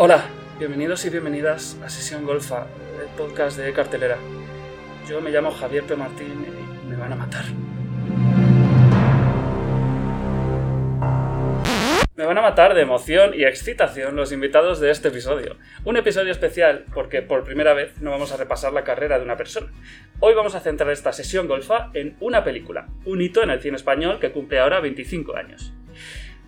Hola, bienvenidos y bienvenidas a Sesión Golfa, podcast de cartelera. Yo me llamo Javier P. Martín y me van a matar. Me van a matar de emoción y excitación los invitados de este episodio. Un episodio especial porque por primera vez no vamos a repasar la carrera de una persona. Hoy vamos a centrar esta sesión golfa en una película, un hito en el cine español que cumple ahora 25 años.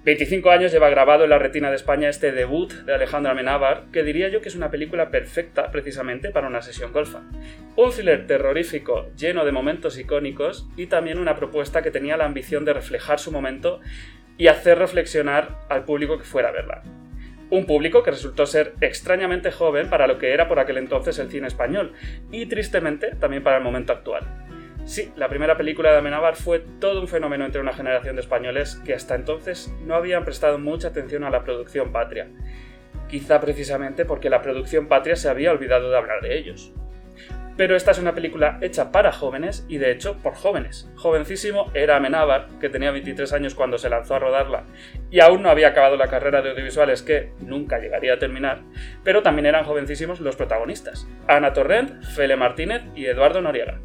25 años lleva grabado en la retina de España este debut de Alejandro Amenábar, que diría yo que es una película perfecta precisamente para una sesión golfa. Un thriller terrorífico lleno de momentos icónicos y también una propuesta que tenía la ambición de reflejar su momento y hacer reflexionar al público que fuera a verla. Un público que resultó ser extrañamente joven para lo que era por aquel entonces el cine español y tristemente también para el momento actual. Sí, la primera película de Amenábar fue todo un fenómeno entre una generación de españoles que hasta entonces no habían prestado mucha atención a la producción patria. Quizá precisamente porque la producción patria se había olvidado de hablar de ellos. Pero esta es una película hecha para jóvenes y de hecho por jóvenes. Jovencísimo era Amenábar, que tenía 23 años cuando se lanzó a rodarla y aún no había acabado la carrera de audiovisuales que nunca llegaría a terminar, pero también eran jovencísimos los protagonistas, Ana Torrent, Fele Martínez y Eduardo Noriega.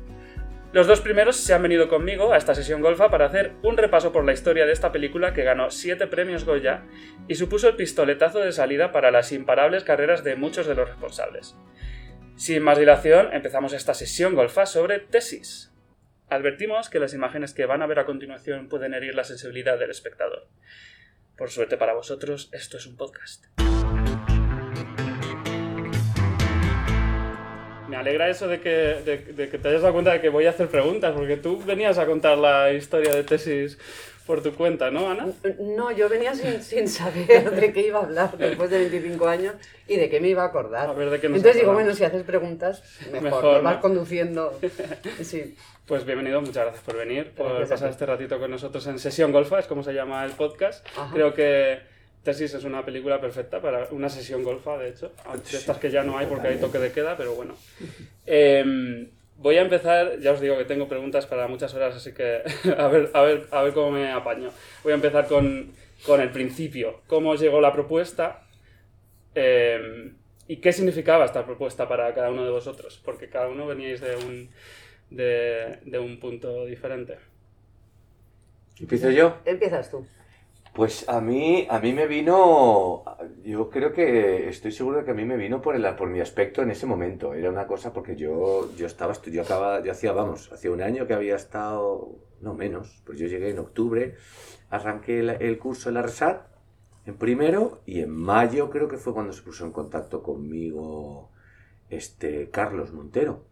Los dos primeros se han venido conmigo a esta sesión golfa para hacer un repaso por la historia de esta película que ganó 7 premios Goya y supuso el pistoletazo de salida para las imparables carreras de muchos de los responsables. Sin más dilación, empezamos esta sesión golfa sobre tesis. Advertimos que las imágenes que van a ver a continuación pueden herir la sensibilidad del espectador. Por suerte para vosotros, esto es un podcast. Me alegra eso de que, de, de que te hayas dado cuenta de que voy a hacer preguntas, porque tú venías a contar la historia de tesis por tu cuenta, ¿no, Ana? No, yo venía sin, sin saber de qué iba a hablar después de 25 años y de qué me iba a acordar. A ver, ¿de qué nos Entonces digo, bueno, si haces preguntas, mejor, Mejor, vas conduciendo. Sí. Pues bienvenido, muchas gracias por venir, por Gracias pasar este ratito con nosotros en Sesión Golfa, es como se llama el podcast. Ajá. Creo que Tesis es una película perfecta para una sesión golfa, de hecho. De estas que ya no hay porque hay toque de queda, pero bueno. Em, voy a empezar, ya os digo que tengo preguntas para muchas horas, así que a ver, a ver, a ver cómo me apaño. Voy a empezar con, con el principio. ¿Cómo os llegó la propuesta? Em, ¿Y qué significaba esta propuesta para cada uno de vosotros? Porque cada uno veníais de un, de, de un punto diferente. ¿Empiezo yo? Empiezas tú. Pues a mí, a mí me vino, yo creo que estoy seguro de que a mí me vino por, el, por mi aspecto en ese momento. Era una cosa porque yo, yo estaba, yo acababa, yo hacía, vamos, hacía un año que había estado, no menos, pues yo llegué en octubre, arranqué el, curso en la RESAT en primero y en mayo creo que fue cuando se puso en contacto conmigo este Carlos Montero,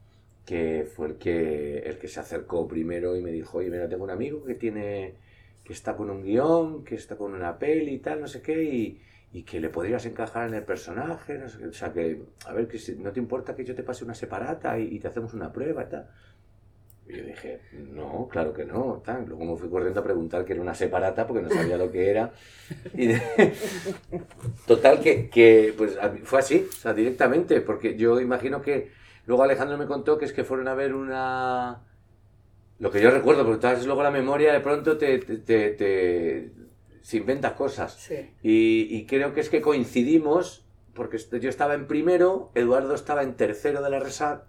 que fue el que, el que se acercó primero y me dijo, oye, mira, tengo un amigo que tiene que está con un guion, que está con una peli y tal, no sé qué, y, y que le podrías encajar en el personaje, no sé qué. O sea, que, a ver, que si- no te importa que yo te pase una separata y, te hacemos una prueba y tal. Y yo dije, no, claro que no, tal. Luego me fui corriendo a preguntar qué era una separata porque no sabía lo que era. Total, que, que, pues fue así, o sea, directamente, porque yo imagino que luego Alejandro me contó que es que fueron a ver una... Lo que yo recuerdo, porque entonces luego la memoria de pronto te, te, te- te- se inventas cosas. Sí. Y, y creo que es que coincidimos, porque yo estaba en primero, Eduardo estaba en tercero de la RESAT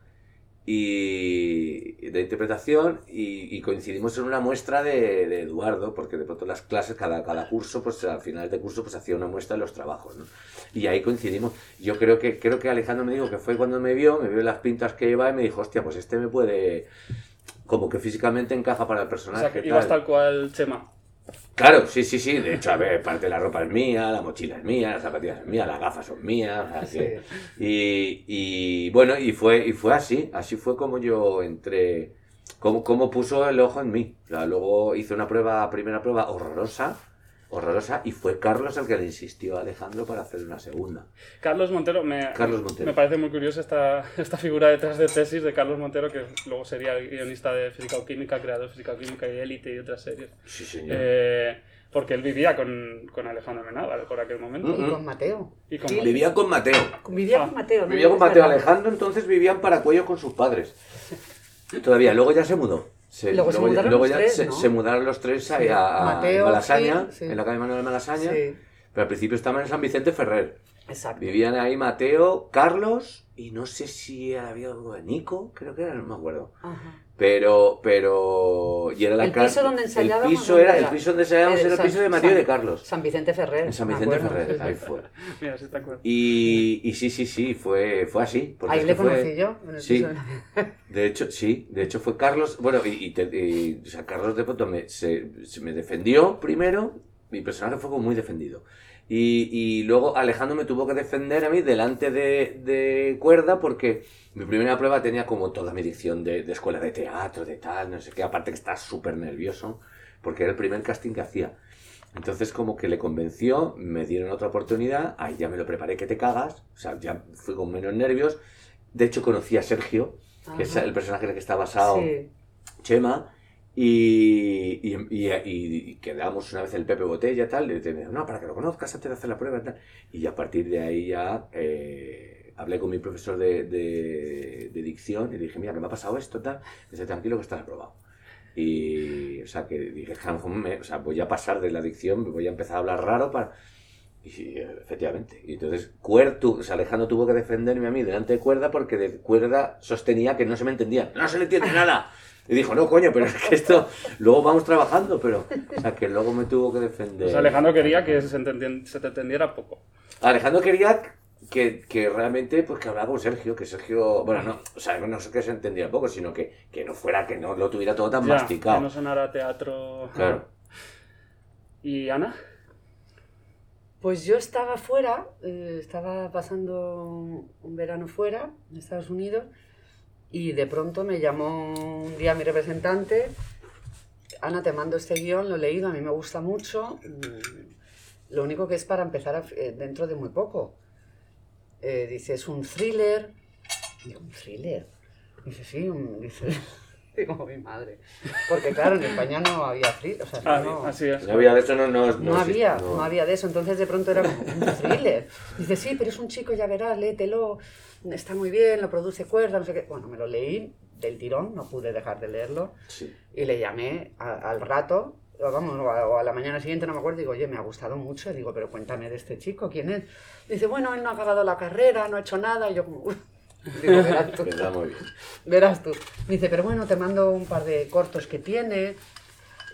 y de interpretación y, y coincidimos en una muestra de, de Eduardo, porque de pronto las clases, cada, cada curso, pues al final de curso, pues hacía una muestra de los trabajos, ¿no? Y ahí coincidimos. Yo creo que, creo que Alejandro me dijo que fue cuando me vio, me vio las pintas que iba y me dijo, hostia, pues este me puede, como que físicamente encaja para el O personaje. sea, que ibas tal. cual Chema. Claro, sí, sí, sí. De hecho, a ver, parte de la ropa es mía, la mochila es mía, las zapatillas son mías, las gafas son mías. o Sí. y, y, bueno, y fue, y fue así. Así fue como yo entré, como, como puso el ojo en mí. O sea, luego hice una prueba, primera prueba horrorosa, horrorosa y fue Carlos el que le insistió a Alejandro para hacer una segunda. Carlos Montero, me, Carlos Montero. me parece muy curiosa esta, esta figura detrás de tesis de Carlos Montero, que luego sería el guionista de Física o Química, creador de Física o Química y Élite y otras series. Sí, señor. Eh, porque él vivía con, con Alejandro Menábar por aquel momento. Y con Mateo. Y con- Sí, Vivía con Mateo. Vivía Ah, con Mateo, ¿no? Vivía con Mateo. Alejandro, entonces vivían para cuello con sus padres. Todavía, luego ya se mudó. Se- Luego se ya- mudaron luego los ya tres, se, ¿no? se mudaron los tres Sí. a, a Mateo, Malasaña, sí. en la calle Manuel de Malasaña. Pero al principio estaban en San Vicente Ferrer. exacto. Vivían ahí Mateo, Carlos y no sé si había algo de Nico, creo que era, no me acuerdo. Ajá. Pero, pero. Y era la El piso donde ensayábamos, El piso, ¿dónde era, el piso donde ensayábamos Era el piso de San- de Carlos. San Vicente Ferrer. En San Vicente acuerdo, Ferrer, ahí fue. Mira, sí te acuerdas. Y, y sí, sí, sí, fue, fue así. porque Ahí es le que fue- conocí yo. en el Sí. piso de- De hecho, sí, de hecho fue Carlos, bueno, y, y te- y, o sea, Carlos de pronto me, se, se me defendió primero, mi personaje fue como muy defendido. Y, y luego Alejandro me tuvo que defender a mí delante de, de cuerda porque mi primera prueba tenía como toda mi dicción de, de escuela de teatro, de tal, no sé qué, aparte que estaba súper nervioso porque era el primer casting que hacía. Entonces como que le convenció, me dieron otra oportunidad, ahí ya me lo preparé que te cagas, o sea, ya fui con menos nervios. De hecho conocí a Sergio, que es el personaje en el que está basado Sí. Chema, y, y, y- y- quedamos una vez el Pepe Botella, tal, y te no, para que lo conozcas antes de hacer la prueba, tal. Y a partir de ahí ya eh, hablé con mi profesor de, de- de dicción y dije, mira, que me ha pasado esto, tal, dice, tranquilo que estás aprobado. Y, o sea, que dije, "Jan, me- o sea, voy a pasar de la dicción, voy a empezar a hablar raro para... Y efectivamente. Y entonces Cuer, tu- o sea, Alejandro tuvo que defenderme a mí delante de Cuerda porque de Cuerda sostenía que no se me entendía. ¡No se le entiende nada! Y dijo, no, coño, pero es que esto luego vamos trabajando, pero... O sea, que luego me tuvo que defender. Pues Alejandro quería que se, te entendiera poco. Alejandro quería que, que realmente, pues que hablara con Sergio, que Sergio... Bueno, no, o sea, no sé que se entendiera poco, sino que, que no fuera, que no lo tuviera todo tan Ya, masticado. que no sonara teatro. Claro. ¿Y Ana? Pues yo estaba fuera, eh, estaba pasando un verano fuera, en Estados Unidos, y de pronto me llamó un día mi representante, Ana, te mando este guion, lo he leído, a mí me gusta mucho, mm, lo único que es para empezar a- eh, dentro de muy poco. Eh, dice, es un thriller. Digo, ¿un thriller? Dice, sí, un... Dice, digo, mi madre. Porque claro, en España no había thriller, o sea, Ah, no, así es. No había de eso, no... No, no, había, no. no. había de eso. Entonces de pronto era como un thriller. Dice, sí, pero es un chico, ya verás, léetelo. Está muy bien, lo produce cuerda, no sé qué. Bueno, me lo leí del tirón, no pude dejar de leerlo. Sí. Y le llamé a- al rato, o vamos, o a, o a la mañana siguiente, no me acuerdo, digo, oye, me ha gustado mucho. Y digo, pero cuéntame de este chico, ¿quién es? Dice, bueno, él no ha acabado la carrera, no ha hecho nada. Y yo como, digo, verás tú. Muy bien. Verás tú. Me dice, pero bueno, te mando un par de cortos que tiene.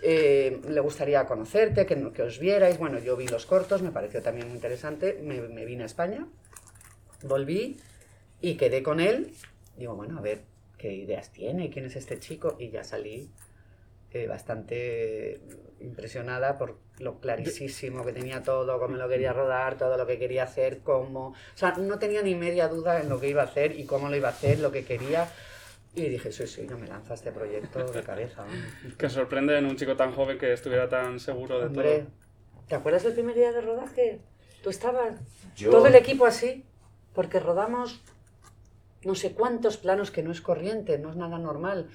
eh, le gustaría conocerte, que, que os vierais. Bueno, yo vi los cortos, me pareció también muy interesante. Me, me vine a España, volví y quedé con él. Digo, bueno, a ver qué ideas tiene, quién es este chico. Y ya salí eh, bastante impresionada por lo clarísimo que tenía todo, cómo lo quería rodar, todo lo que quería hacer, cómo... O sea, no tenía ni media duda en lo que iba a hacer y cómo lo iba a hacer, lo que quería. Y dije, sí, sí, yo me lanzo a este proyecto de cabeza. vamos". Que sorprende en un chico tan joven que estuviera tan seguro de Hombre, todo. ¿te acuerdas del primer día de rodaje? Tú estabas, Yo- todo el equipo así, porque rodamos no sé cuántos planos que no es corriente, no es nada normal.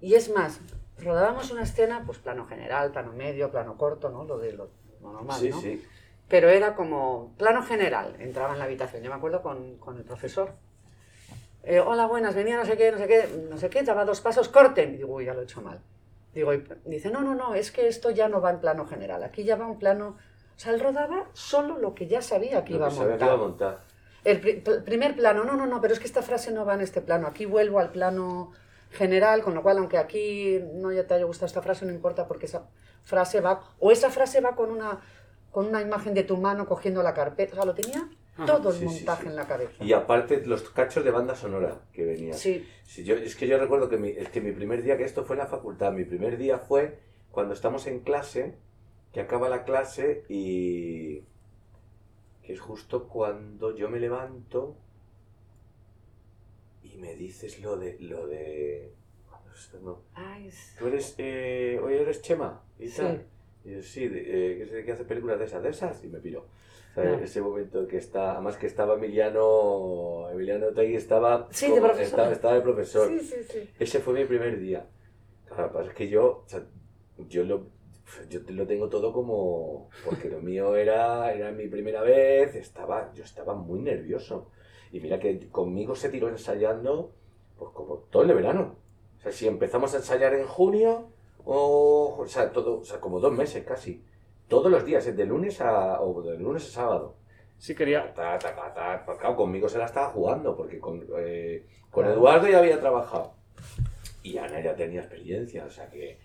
Y es más, rodábamos una escena, pues plano general, plano medio, plano corto, ¿no? Lo de lo, lo normal, Sí, ¿no? sí. Pero era como plano general, entraba en la habitación, yo me acuerdo con, con el profesor. Eh, hola, buenas, venía no sé qué, no sé qué, no sé qué, daba dos pasos, corten. Y digo, uy, ya lo he hecho mal. Digo, y dice, no, no, no, es que esto ya no va en plano general, aquí ya va en plano... O sea, él rodaba solo lo que ya sabía que Lo iba a sabía que iba a montar. El primer plano, no, no, no, pero es que esta frase no va en este plano. Aquí vuelvo al plano general, con lo cual, aunque aquí no ya te haya gustado esta frase, no importa porque esa frase va, o esa frase va con una, con una imagen de tu mano cogiendo la carpeta. O sea, lo tenía Ajá, todo el sí, sí, montaje sí. en la cabeza. Y aparte, los cachos de banda sonora que venían. Sí, Sí, yo, es que yo recuerdo que mi, es que mi primer día, que esto fue en la facultad, mi primer día fue cuando estamos en clase, que acaba la clase y... que es justo cuando yo me levanto y me dices lo de... lo de... no, Ay, Tú eres... Eh, hoy eres Chema y Sí. tal. Y yo, sí, de- eh, ¿qué se- ¿qué hace películas de esas? ¿De esas? Y me piró. O sea, Ah. Ese momento que está, además que estaba Emiliano, Emiliano Tegui estaba, Sí, de como- profesor. estaba, estaba de profesor. Sí, sí, sí. Ese fue mi primer día. Claro, lo que pasa es que yo, o sea, yo lo, yo te- lo tengo todo como, porque lo mío era, era mi primera vez, estaba, yo estaba muy nervioso. Y mira que conmigo se tiró ensayando, pues como todo el verano. O sea, si empezamos a ensayar en junio, o, o sea, todo, o sea, como dos meses casi. Todos los días, de lunes a, o de lunes a sábado. Sí, quería. Ta, ta, ta. Pues claro, conmigo se la estaba jugando, porque con, eh, con. Eduardo ya había trabajado. Y Ana ya tenía experiencia, o sea que...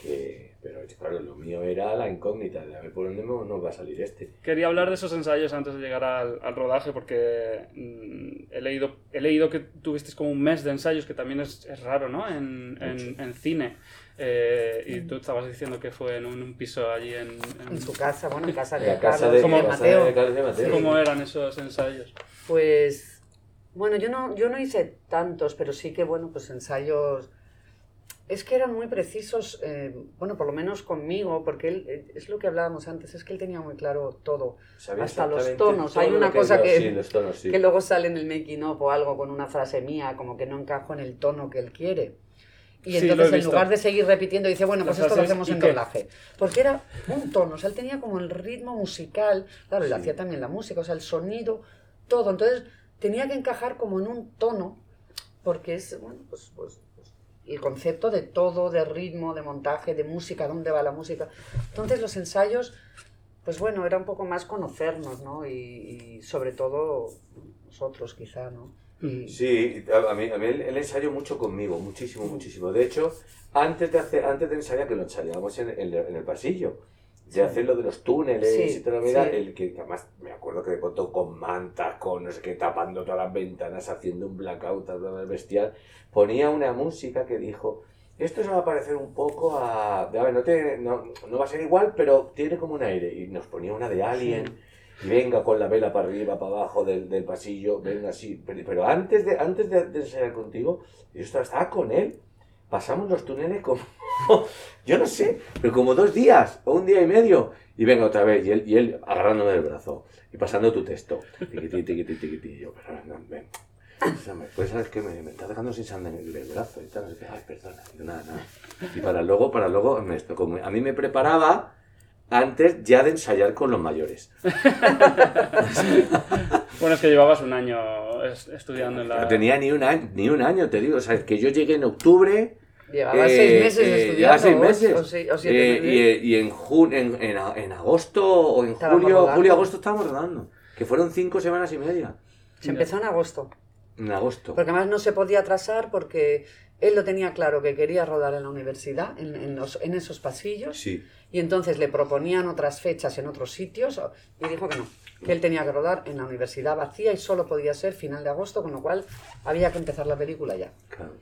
que pero claro, lo mío era la incógnita, de a ver por dónde me- nos va a salir este. Quería hablar de esos ensayos antes de llegar al, al rodaje porque mm, he, leído, he leído que tuvisteis como un mes de ensayos, que también es, es raro, ¿no? En, en, en cine. Eh, y tú estabas diciendo que fue en un, un piso allí en... en- En su casa, bueno, en casa de La casa Carlos de, Como- de Mateo. de Carlos y de Mateo. ¿Cómo eran esos ensayos? Pues, bueno, yo no, yo no hice tantos, pero sí que, bueno, pues ensayos... Es que eran muy precisos, eh, bueno, por lo menos conmigo, porque él, eh, es lo que hablábamos antes, es que él tenía muy claro todo. Sabía hasta los tonos. Hay una que- cosa que- Sí, los tonos, sí. Que luego sale en el making of o algo con una frase mía, como que no encajo en el tono que él quiere. Y Sí, entonces, en lugar de seguir repitiendo, dice, bueno, pues esto lo hacemos ¿y en doblaje. Porque era un tono, o sea, él tenía como el ritmo musical, claro, él hacía también la música, o sea, el sonido, todo. Entonces, tenía que encajar como en un tono, porque es, bueno, pues, pues, el concepto de todo, de ritmo, de montaje, de música, dónde va la música. Entonces, los ensayos, pues bueno, era un poco más conocernos, ¿no? Y, y sobre todo nosotros, quizá, ¿no? Y- Sí, a mí, a mí él ensayó mucho conmigo, muchísimo, muchísimo. De hecho, antes de, hacer, antes de ensayar, que lo ensayábamos en, en- en el pasillo, de hacer lo de los túneles Sí, y todo, mira, sí. el que además me acuerdo que de pronto con mantas, con no sé qué, tapando todas las ventanas, haciendo un blackout bla, bla, bestial, ponía una música que dijo, esto se va a parecer un poco a... A ver, no, te, no, no va a ser igual, pero tiene como un aire. Y nos ponía una de Alien. Y venga con la vela para arriba, para abajo del, del pasillo, venga así. Pero, pero antes, de, antes de, de ensayar contigo, yo estaba, estaba con él. Pasamos los túneles como, yo no sé, pero como dos días o un día y medio. Y venga otra vez, y él, y él agarrándome del brazo y pasando tu texto. Tiquití, tiquití, tiquití. Y yo, pero no, ven. Pues sabes que me, me está dejando sin sangre en el, el brazo y tal. no sé qué. Ay, perdona. Y yo, nada, nada. Y para luego, para luego, me, esto, como a mí me preparaba antes ya de ensayar con los mayores. Bueno, es que llevabas un año es- estudiando en la... No tenía ni un año, ni un año, te digo. O sea, que yo llegué en octubre. Llevaba eh, seis meses eh, estudiando. llevaba seis ocho meses. O, seis- o siete Eh, meses. y, eh, y en, jun- en, en, agosto o en Estábamos julio, rodando. julio, agosto estábamos rodando. Que fueron cinco semanas y media. Se empezó en agosto. En agosto. Porque además no se podía atrasar porque él lo tenía claro que quería rodar en la universidad, en, en los- en esos pasillos. Sí. Y entonces le proponían otras fechas en otros sitios y dijo que no, que él tenía que rodar en la universidad vacía y solo podía ser final de agosto, con lo cual había que empezar la película ya. Claro.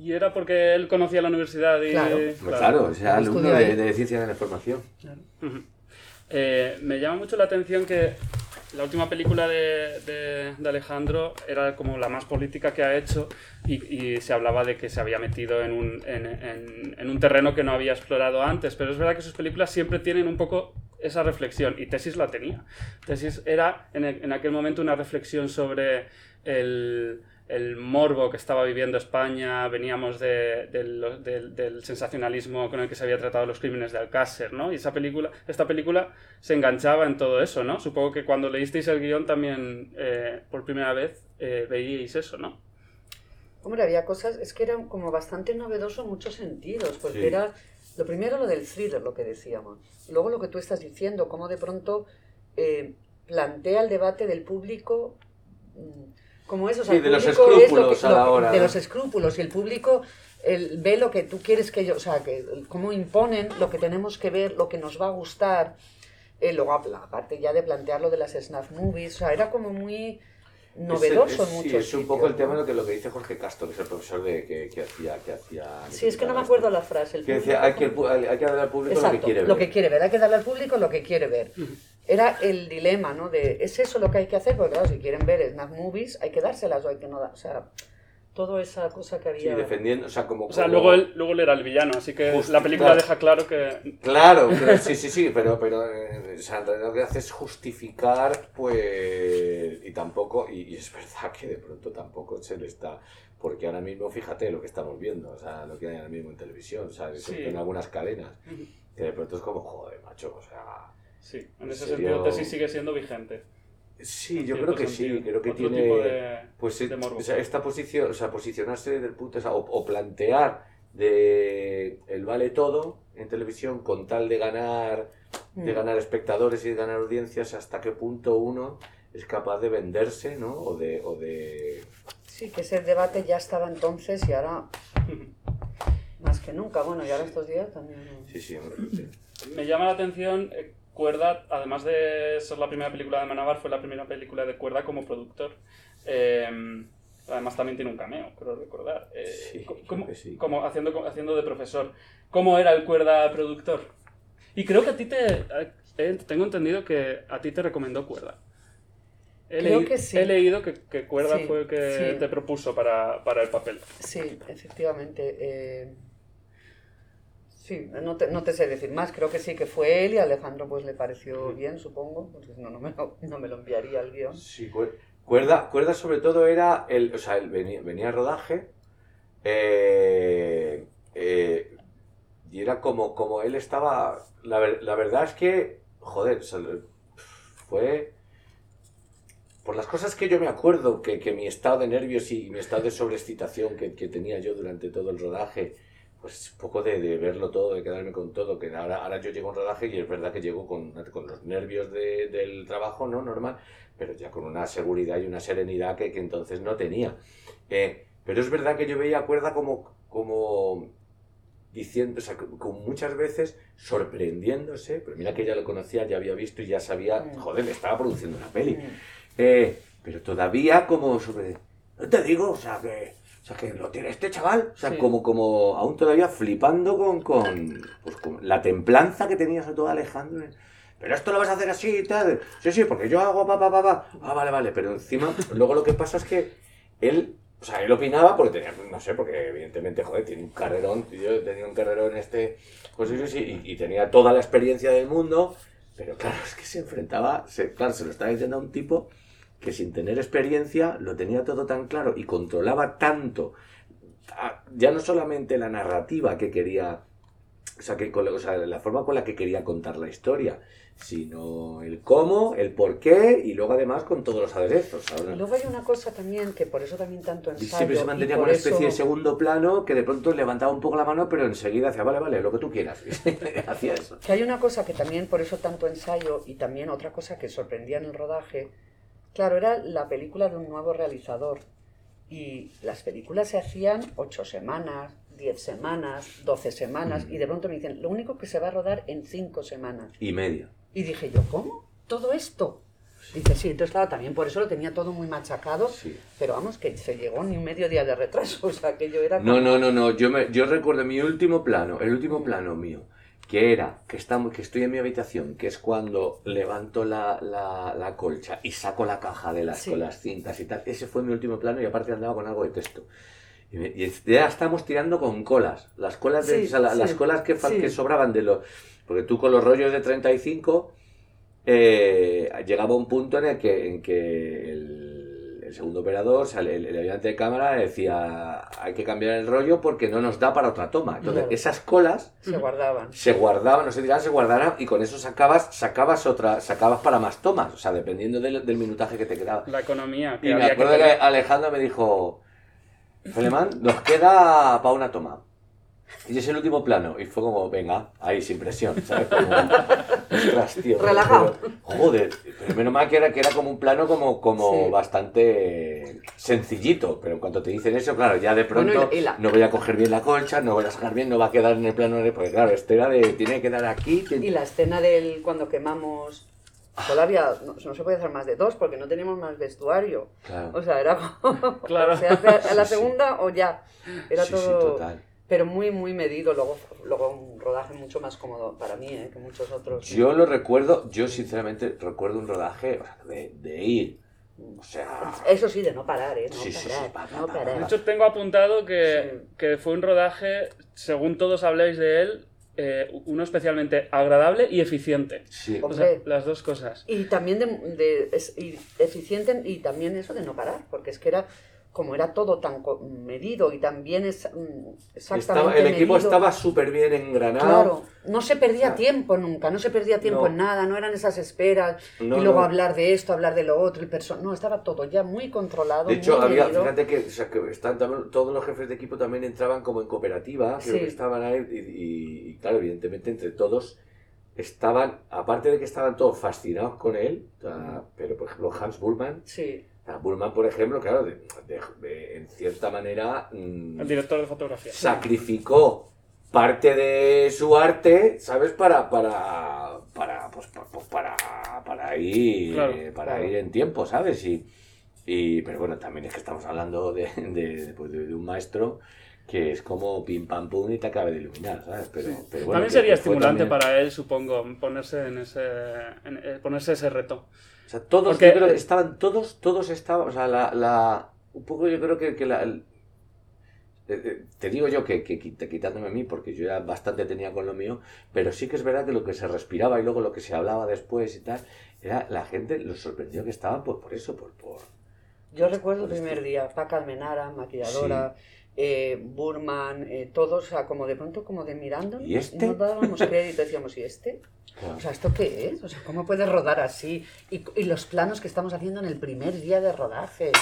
Y era porque él conocía la universidad y... Claro. Pues claro, o sea, alumno de, de ciencia de la información. Eh, me llama mucho la atención que la última película de, de- de Alejandro era como la más política que ha hecho y, y se hablaba de que se había metido en un, en, en- en un terreno que no había explorado antes, pero es verdad que sus películas siempre tienen un poco esa reflexión y Tesis la tenía. Tesis era en, el- en aquel momento una reflexión sobre el, el morbo que estaba viviendo España, veníamos de- del- sensacionalismo con el que se había tratado los crímenes de Alcácer, ¿no? Y esa película, esta película se enganchaba en todo eso, ¿no? Supongo que cuando leísteis el guion también eh, por primera vez eh, veíais eso, ¿no? Hombre, había cosas, es que era como bastante novedoso en muchos sentidos, porque Sí. era lo primero lo del thriller, lo que decíamos. Luego lo que tú estás diciendo, cómo de pronto eh, plantea el debate del público mm, como eso. o sea, Sí, de los público es lo que- escrúpulos a la hora, De ¿no? los escrúpulos, y el público el- ve lo que tú quieres que yo, o sea, que cómo imponen lo que tenemos que ver, lo que nos va a gustar. Eh, luego, aparte ya de plantear lo de las snuff movies, o sea, era como muy novedoso es, en es- muchos sí, es un poco el sitios, tema ¿no? lo que, lo que dice Jorge Castro, que es el profesor de, que, que hacía... Que hacía Sí, es que no me acuerdo la frase. el Que decía, hay que, hay que darle al público lo que Exacto, quiere ver. lo que quiere ver. Hay que darle al público lo que quiere ver. Era el dilema, ¿no? De, ¿es eso lo que hay que hacer? Porque claro, si quieren ver snap movies, hay que dárselas o hay que no dar. O sea, toda esa cosa que Sí, había. defendiendo, o sea, como... O sea, como- luego él, luego él era el villano, así que Justi- la película claro. deja claro que... Claro, pero- sí, sí, sí, pero, pero eh, o sea, en realidad lo que hace es justificar, pues, y tampoco, y, y es verdad que de pronto tampoco se le está, porque ahora mismo, fíjate lo que estamos viendo, o sea, lo que hay ahora mismo en televisión, ¿sabes? Sí. en algunas cadenas, que de pronto es como, joder, macho, o sea... Sí, en ¿En ese serio? sentido Tesis sigue siendo vigente. Sí, yo creo que sentido. sí, creo que Otro tiene... tipo de- Pues de morbo. o sea, esta posición, o sea, posicionarse del punto, o, sea, o, o plantear de el vale todo en televisión con tal de ganar, de Mm. ganar espectadores y de ganar audiencias, hasta qué punto uno es capaz de venderse, ¿no? O de, o de... Sí, que ese debate ya estaba entonces y ahora más que nunca. Bueno, y ahora estos días también. Sí, sí, hombre, sí. Me llama la atención, eh, Cuerda, además de ser la primera película de Manabar, fue la primera película de Cuerda como productor. Eh, además también tiene un cameo, creo recordar. Eh, Sí, creo como, que sí. como haciendo, haciendo de profesor. ¿Cómo era el Cuerda productor? Y creo que a ti te... eh, tengo entendido que a ti te recomendó Cuerda. He, Creo leí- que sí. he leído que, que Cuerda Sí, fue el que sí. te propuso para, para el papel. Sí, efectivamente. eh, sí, no te, no te sé decir más. Creo que sí, que fue él y a Alejandro pues le pareció bien, supongo. Porque si no, no me lo, no me lo enviaría el guion. Sí, cuer- cuerda, cuerda sobre todo era el, o sea, él venía, venía a rodaje eh, eh, y era como, como él estaba, la, ver- la verdad es que, joder, o sea, fue por las cosas que yo me acuerdo, que, que mi estado de nervios y mi estado de sobreexcitación que, que tenía yo durante todo el rodaje, pues un poco de, de verlo todo, de quedarme con todo, que ahora, ahora yo llego a un rodaje y es verdad que llego con, con los nervios de- del trabajo, ¿no? Normal, pero ya con una seguridad y una serenidad que, que entonces no tenía. Eh, pero es verdad que yo veía a Cuerda como, como diciendo, o sea, con muchas veces sorprendiéndose, pero mira que ya lo conocía, ya había visto y ya sabía, Mm. joder, le estaba produciendo una peli. Mm. Eh, pero todavía como sobre... No te digo, o sea, que... O sea, que lo tiene este chaval. O sea, Sí. como, como aún todavía flipando con, con, pues, con la templanza que tenía sobre todo Alejandro. Pero esto lo vas a hacer así y tal. Sí, sí, porque yo hago pa, pa, pa, pa. Ah, vale, vale. Pero encima, luego lo que pasa es que él... O sea, él opinaba porque tenía, no sé, porque evidentemente, joder, tiene un carrerón. Yo tenía un carrerón este, pues sí, sí, y, y tenía toda la experiencia del mundo. Pero claro, es que se enfrentaba, se, claro, se lo estaba diciendo a un tipo que sin tener experiencia lo tenía todo tan claro y controlaba tanto, ya no solamente la narrativa que quería, o sea, que, la- o sea, la forma con la que quería contar la historia, sino el cómo, el por qué y luego además con todos los aderezos. Y luego hay una cosa también que por eso también tanto ensayo. siempre se mantenía con una especie de segundo plano que de pronto levantaba un poco la mano, pero enseguida hacía, vale, vale, lo que tú quieras. Hacía eso. Que hay una cosa que también, por eso tanto ensayo, y también otra cosa que sorprendía en el rodaje, claro, era la película de un nuevo realizador. Y las películas se hacían ocho semanas, diez semanas, doce semanas, Mm. y de pronto me dicen, lo único que se va a rodar en cinco semanas. Y media. Y dije yo, ¿cómo? ¿Todo esto? Dice, sí, entonces claro, también por eso lo tenía todo muy machacado, Sí. pero vamos, que se llegó ni un medio día de retraso, o sea, que yo era... No, no, no, no. Yo, me, yo recuerdo mi último plano, el último plano mío, que era que, estamos, que estoy en mi habitación, que es cuando levanto la, la, la colcha y saco la caja de las, Sí. con las cintas y tal. Ese fue mi último plano y aparte andaba con algo de texto. Y, me- y ya estamos tirando con colas. Las colas, de, Sí, o sea, la- sí, las colas que, que sobraban de los... Porque tú con los rollos de 35 eh, llegaba un punto en el que, en que el, el segundo operador, o sea, el, el ayudante de cámara decía hay que cambiar el rollo porque no nos da para otra toma. Entonces, Claro. esas colas Se guardaban. se guardaban, no se dirán, se guardaran y con eso sacabas, sacabas otra, sacabas para más tomas, o sea, dependiendo del, del minutaje que te quedaba. La economía que Y me que acuerdo que tener. Alejandro me dijo, Felemán, nos queda para una toma. Y es el último plano. Y fue como, venga, ahí, sin presión, ¿sabes? Como, ostras, tío. Relajado. pero- joder, pero menos mal que era, que era como un plano como, como Sí. bastante sencillito. Pero en cuanto te dicen eso, claro, ya de pronto Bueno, y la- no voy a coger bien la colcha, no voy a sacar bien, no va a quedar en el plano. de- Porque claro, este era de, tiene que quedar aquí. tiene- Y la escena del cuando quemamos. Había, no, no se puede hacer más de dos porque no teníamos más vestuario. Claro. O sea, era como. Claro. o se hace a la Sí, sí. segunda o ya. Era Sí, sí, todo. total. Pero muy, muy medido. Luego, luego un rodaje mucho más cómodo para mí ¿eh? que muchos otros. Yo lo recuerdo, yo sinceramente recuerdo un rodaje o sea, de, de ir O sea... Eso sí, de no parar, ¿eh? No Sí, sí, sí, parar, pa, pa, no pa, parar. De hecho, tengo apuntado que, Sí. que fue un rodaje, según todos habláis de él, eh, uno especialmente agradable y eficiente. Sí. O sea, las dos cosas. Y también de, de- es- y eficiente y también eso de no parar, porque es que era como era todo tan medido y tan bien es, mm, exactamente Estaba- el equipo medido, estaba súper bien engranado. Claro, no se perdía tiempo nunca, no se perdía tiempo No. en nada, no eran esas esperas No, y luego no. hablar de esto, hablar de lo otro, el perso no, estaba todo ya muy controlado. De hecho, muy había, medido. fíjate que, o sea, que están todos los jefes de equipo también entraban como en cooperativa, Sí. que estaban ahí, y, y- y, claro, evidentemente entre todos estaban, aparte de que estaban todos fascinados con él, pero por ejemplo Hans Bullman, Sí, Bullman por ejemplo, claro, de- de- de- en cierta manera mm, El director de fotografía. sacrificó parte de su arte, ¿sabes? Para, para, para, pues, pues, para, para ir, Claro, eh, para claro. ir en tiempo, ¿sabes? Y, y, pero bueno, también es que estamos hablando de, de, pues, de- de un maestro que es como pim pam pum y te acaba de iluminar, ¿sabes? Pero, pero bueno, también sería estimulante también- para él, supongo, ponerse en ese, en- eh, ponerse ese reto. O sea, todos, Porque- yo creo que estaban, todos, todos estaban, o sea, la, la, un poco yo creo que, que la, el- eh, eh, te digo yo que, que quit- quitándome a mí, porque yo ya bastante tenía con lo mío, pero sí que es verdad que lo que se respiraba y luego lo que se hablaba después y tal, era la gente, lo sorprendió que estaban por, por eso, por, por... Yo recuerdo el Por primer día, Paca Almenara, maquilladora, eh, Burman, eh, todos, o sea, como de pronto, como de mirándonos, ¿Y este? nos dábamos crédito, decíamos, ¿y este? O sea, ¿esto qué es? O sea, ¿cómo puedes rodar así? Y, y los planos que estamos haciendo en el primer día de rodaje.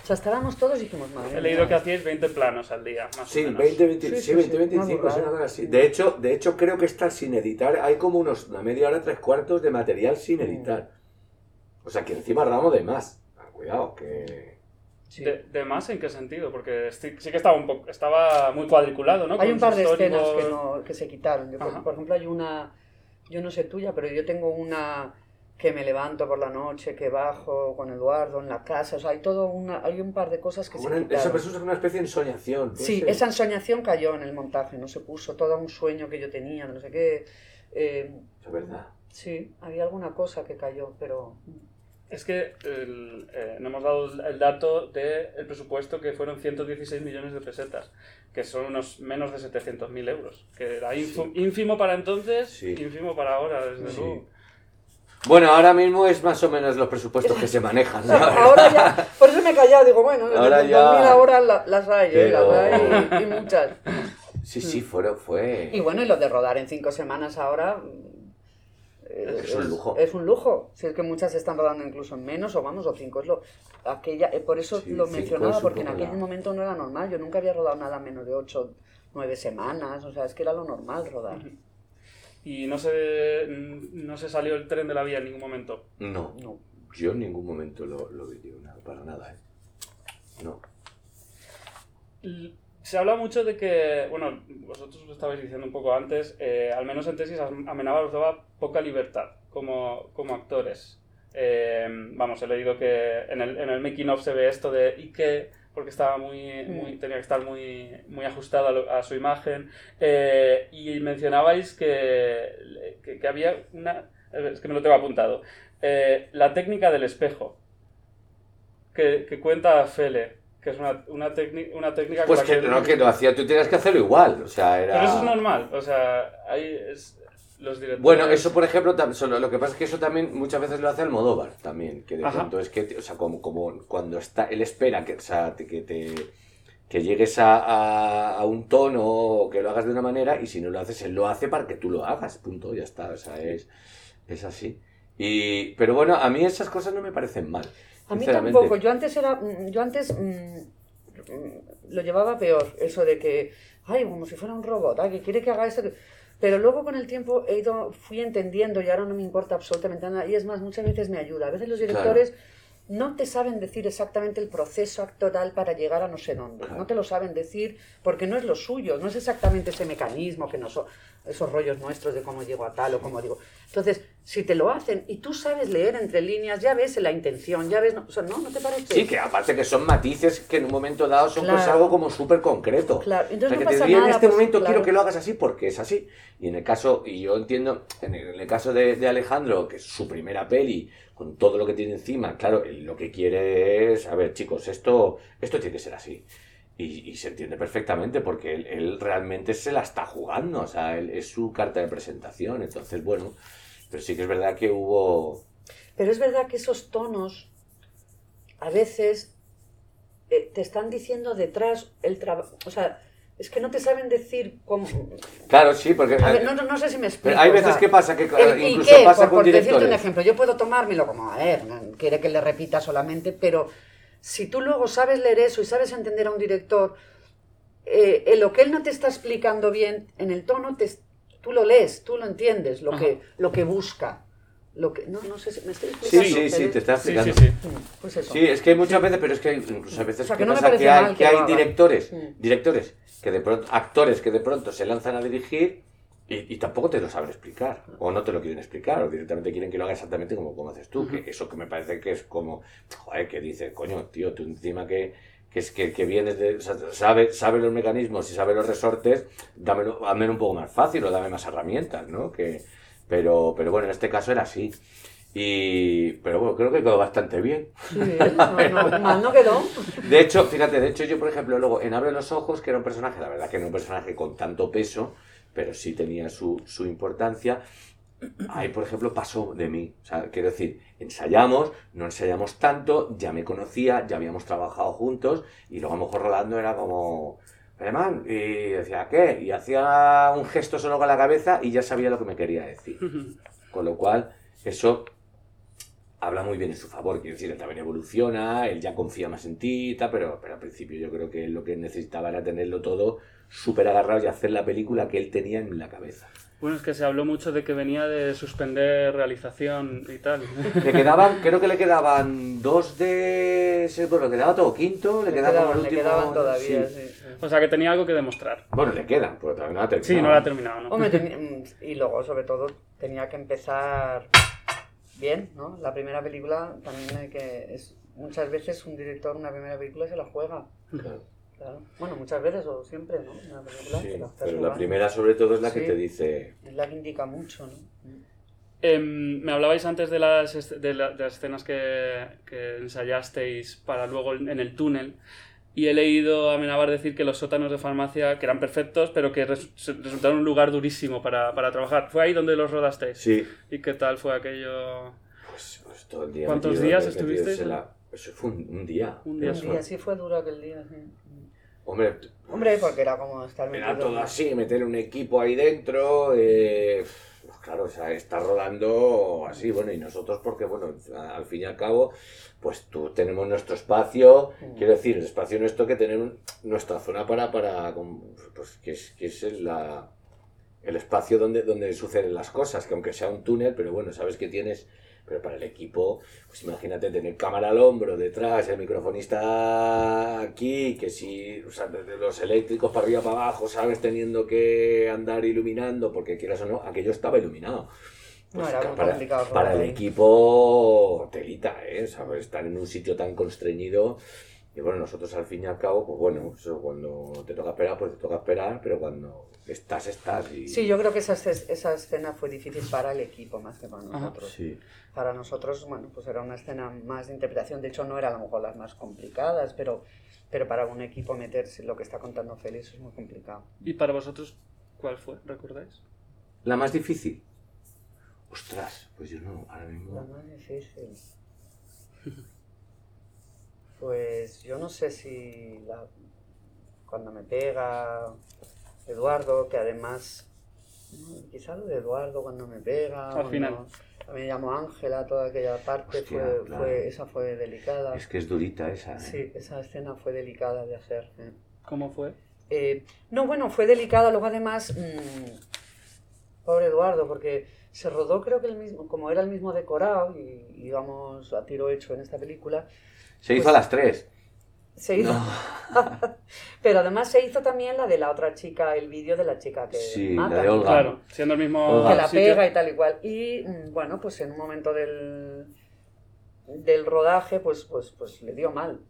O sea, estábamos todos y dijimos, madre He leído mía". que hacíais 20 planos al día, más Sí, o menos. 20, 20, Sí, sí, sí, 20, sí, 25, una sí, así. De hecho, de hecho, creo que está sin editar. Hay como unos, una media hora, tres cuartos de material sin editar. O sea, que encima ramo de más. Ah, Cuidado, que... Sí. De, de más en qué sentido? Porque sí, sí que estaba un poco, estaba muy cuadriculado, ¿no? Hay Con un par de sus escenas históricos- que, no, que se quitaron. Yo, por, por ejemplo, hay una, yo no sé tuya, pero yo tengo una que me levanto por la noche, que bajo con Eduardo en la casa. O sea, hay todo una, hay un par de cosas que Como se una- quitaron. eso, es una especie de ensoñación. Sí, ser. esa ensoñación cayó en el montaje, no se puso todo un sueño que yo tenía, no sé qué. Eh, Es verdad. sí, había alguna cosa que cayó, pero Es que el, eh, no hemos dado el dato del presupuesto que fueron 116 millones de pesetas, que son unos menos de 700.000 euros, que era info- ínfimo para entonces, Sí. ínfimo para ahora, desde Sí. luego. Bueno, ahora mismo es más o menos los presupuestos que se manejan. ahora ya, por eso me he callado, digo, bueno, Ahora de ya- 2000 ahora la- las hay, ¿eh? Pero- las hay y, y muchas. Sí, sí, fue... fue... Y bueno, y lo de rodar en cinco semanas ahora... eh, Es un lujo. Es un lujo. Si es que muchas están rodando incluso en menos, o vamos, o cinco es lo. Aquella, eh, por eso Sí, lo mencionaba, porque en aquel la- momento no era normal. Yo nunca había rodado nada menos de ocho, nueve semanas. O sea, es que era lo normal rodar. Y no se, no se salió el tren de la vía en ningún momento. No, No. yo en ningún momento lo, lo vi, nada, para nada, ¿eh? No. L- Se habla mucho de que, bueno, vosotros lo estabais diciendo un poco antes, eh, al menos en tesis Amenábar os daba poca libertad como, como actores. Eh, vamos, he leído que en el, en el making of se ve esto de y que porque estaba muy, muy Mm. tenía que estar muy, muy ajustado a, lo- a su imagen Eh, y mencionabais que, que, que había una es que me lo tengo apuntado Eh, la técnica del espejo que, que cuenta Fele que es una, una, técnica una técnica Pues que no, que lo hacía, tú tenías que hacerlo igual, o sea, era... pero eso es normal o sea ahí es los directores Bueno, eso por ejemplo, lo que pasa es que eso también muchas veces lo hace Almodóvar también, que de Ajá. pronto es que, o sea, como, como cuando está, él espera que, o sea, te- que te que llegues a, a- a un tono o que lo hagas de una manera y si no lo haces, él lo hace para que tú lo hagas, punto, ya está, o sea, es, es así. Y, pero bueno, a mí esas cosas no me parecen mal. A mí tampoco. Yo antes era. mm, Yo antes mm, mm, lo llevaba peor. Eso de que. Ay, como si fuera un robot. Ay, que quiere que haga esto. que-". Pero luego con el tiempo he ido, fui entendiendo y ahora no me importa absolutamente nada. Y es más, muchas veces me ayuda. A veces los Claro. directores no te saben decir exactamente el proceso actoral para llegar a no sé dónde. Claro. No te lo saben decir porque no es lo suyo. No es exactamente ese mecanismo que no son esos rollos nuestros de cómo llego a tal o cómo digo. Entonces, si te lo hacen y tú sabes leer entre líneas, ya ves la intención, ya ves, no, o sea, ¿no? ¿No te parece? Sí, que aparte que son matices que en un momento dado son pues algo como súper concreto. Claro, entonces o sea, no que te en este pues, momento claro. quiero que lo hagas así porque es así. Y en el caso, y yo entiendo, en el, caso de, de Alejandro, que es su primera peli, con todo lo que tiene encima, claro, lo que quiere es, a ver, chicos, esto, esto tiene que ser así. Y, y se entiende perfectamente porque él, él realmente se la está jugando, o sea, él- es su carta de presentación. Entonces, bueno, pero sí que es verdad que hubo... Pero es verdad que esos tonos a veces eh, te están diciendo detrás el trabajo. O sea, es que no te saben decir cómo. Claro, sí, porque... A ver, no, no, no sé si me explico. Hay o veces sea, que pasa que el- ¿y incluso qué? pasa por, con por decirte un ejemplo, yo puedo tomármelo como, a ver, quiere que le repita solamente, pero si tú luego sabes leer eso y sabes entender a un director, eh, en lo que él no te está explicando bien, en el tono te, tú lo lees, tú lo entiendes, lo, Ajá. que, lo que busca. Lo que, no, no sé si me estoy Sí, explicando. sí, sí, pero- te está Sí, explicando. sí, sí. Mm, Pues eso. Sí, es que hay muchas veces, pero es que hay incluso a veces O sea, que que no pasa que hay, que que hay directores, directores, que de pronto, actores que de pronto se lanzan a dirigir y, y tampoco te lo saben explicar, o no te lo quieren explicar, o directamente quieren que lo haga exactamente como, como haces tú, que eso que me parece que es como, joder, que dices, coño, tío, tú encima que, que es que, que vienes de, o sea, sabe, sabe los mecanismos y sabe los resortes, dámelo, dámelo un poco más fácil o dame más herramientas, ¿no? Que, pero, pero bueno, en este caso era así. Y, pero bueno, creo que quedó bastante bien. Sí, no, no, mal no quedó. De hecho, fíjate, de hecho yo, por ejemplo, luego en Abre los Ojos, que era un personaje, la verdad que no era un personaje con tanto peso, pero sí tenía su, su importancia, ahí, por ejemplo, pasó de mí. O sea, quiero decir, ensayamos, no ensayamos tanto, ya me conocía, ya habíamos trabajado juntos, y luego a lo mejor Rolando era como... Alemán, y decía, ¿qué? Y hacía un gesto solo con la cabeza y ya sabía lo que me quería decir. Con lo cual, eso habla muy bien en su favor. Quiero decir, él también evoluciona, él ya confía más en ti, y tal, pero, pero al principio yo creo que él lo que necesitaba era tenerlo todo súper agarrado y hacer la película que él tenía en la cabeza. Bueno, es que se habló mucho de que venía de suspender realización y tal. Le quedaban, creo que le quedaban dos de... Bueno, le quedaba todo quinto, le, Le quedaba como quedaban, el le último... quedaban todavía, sí. sí. sí. O sea, que tenía algo que demostrar. Bueno, le quedan, pero todavía no la ha terminado. Sí, no la ha terminado, ¿no? Hombre, y luego, sobre todo, tenía que empezar bien, ¿no? La primera película también hay que... Es, muchas veces un director una primera película se la juega. Claro. Claro. Bueno, muchas veces o siempre, ¿no? Una película Sí, pero la primera sobre todo es la que Sí. te dice... Es la que indica mucho, ¿no? Em, me hablabais antes de las, de la- de las escenas que, que ensayasteis para luego en el túnel. Y he leído a Amenábar decir que los sótanos de farmacia, que eran perfectos, pero que res- resultaron un lugar durísimo para, para trabajar. ¿Fue ahí donde los rodasteis? Sí, ¿Y qué tal fue aquello? pues, pues todo el día... ¿Cuántos metido- días estuvisteis? la- Eso fue un, un día. Un día Un solo. día sí fue duro aquel día, sí. Hombre, Hombre, porque era como estar Era todo así, meter un equipo ahí dentro, eh, pues claro, o sea, está rodando así, bueno, y nosotros porque, bueno, al fin y al cabo, pues tú tenemos nuestro espacio, Mm. quiero decir, el espacio nuestro que tenemos, nuestra zona para, para pues que es, que es la- el espacio donde, donde suceden las cosas, que aunque sea un túnel, pero bueno, sabes que tienes, pero para el equipo, pues imagínate tener cámara al hombro, detrás, el microfonista aquí, que si, o sea, desde los eléctricos para arriba, para abajo, sabes, teniendo que andar iluminando, porque quieras o no, aquello estaba iluminado. No, Pues, era ca- muy para, complicado para el equipo, telita, ¿eh? ¿Sabes? Estar en un sitio tan constreñido. Y bueno, nosotros al fin y al cabo, pues bueno, eso, cuando te toca esperar, pues te toca esperar, pero cuando estás, estás. Y... Sí, yo creo que esa, es- esa escena fue difícil para el equipo más que para nosotros. Sí. Para nosotros, bueno, pues era una escena más de interpretación. De hecho, no era a lo mejor las más complicadas, pero, pero para un equipo meterse lo que está contando Félix es muy complicado. ¿Y para vosotros cuál fue? ¿Recordáis? La más difícil. Ostras, pues yo no, ahora La mismo. más difícil. Pues yo no sé si la, cuando me pega Eduardo, que además, mm, quizá lo de Eduardo cuando me pega. Al cuando- final. Me llamo Ángela, toda aquella parte, Hostia, fue, claro. fue- esa fue delicada. Es que es durita esa. ¿eh? Sí, esa escena fue delicada de hacer. eh. ¿Cómo fue? Eh, no, bueno, fue delicada. Luego, además, mm, pobre Eduardo, porque se rodó, creo que el mismo, como era el mismo decorado y íbamos a tiro hecho en esta película, Se hizo Pues- a las tres. se hizo. Pero además se hizo también la de la otra chica, el vídeo de la chica que Sí, la matan, de Olga. Claro, siendo el mismo Olga. que la pega y tal y cual. Y mm, bueno, pues en un momento del, del rodaje, pues, pues, pues le dio mal.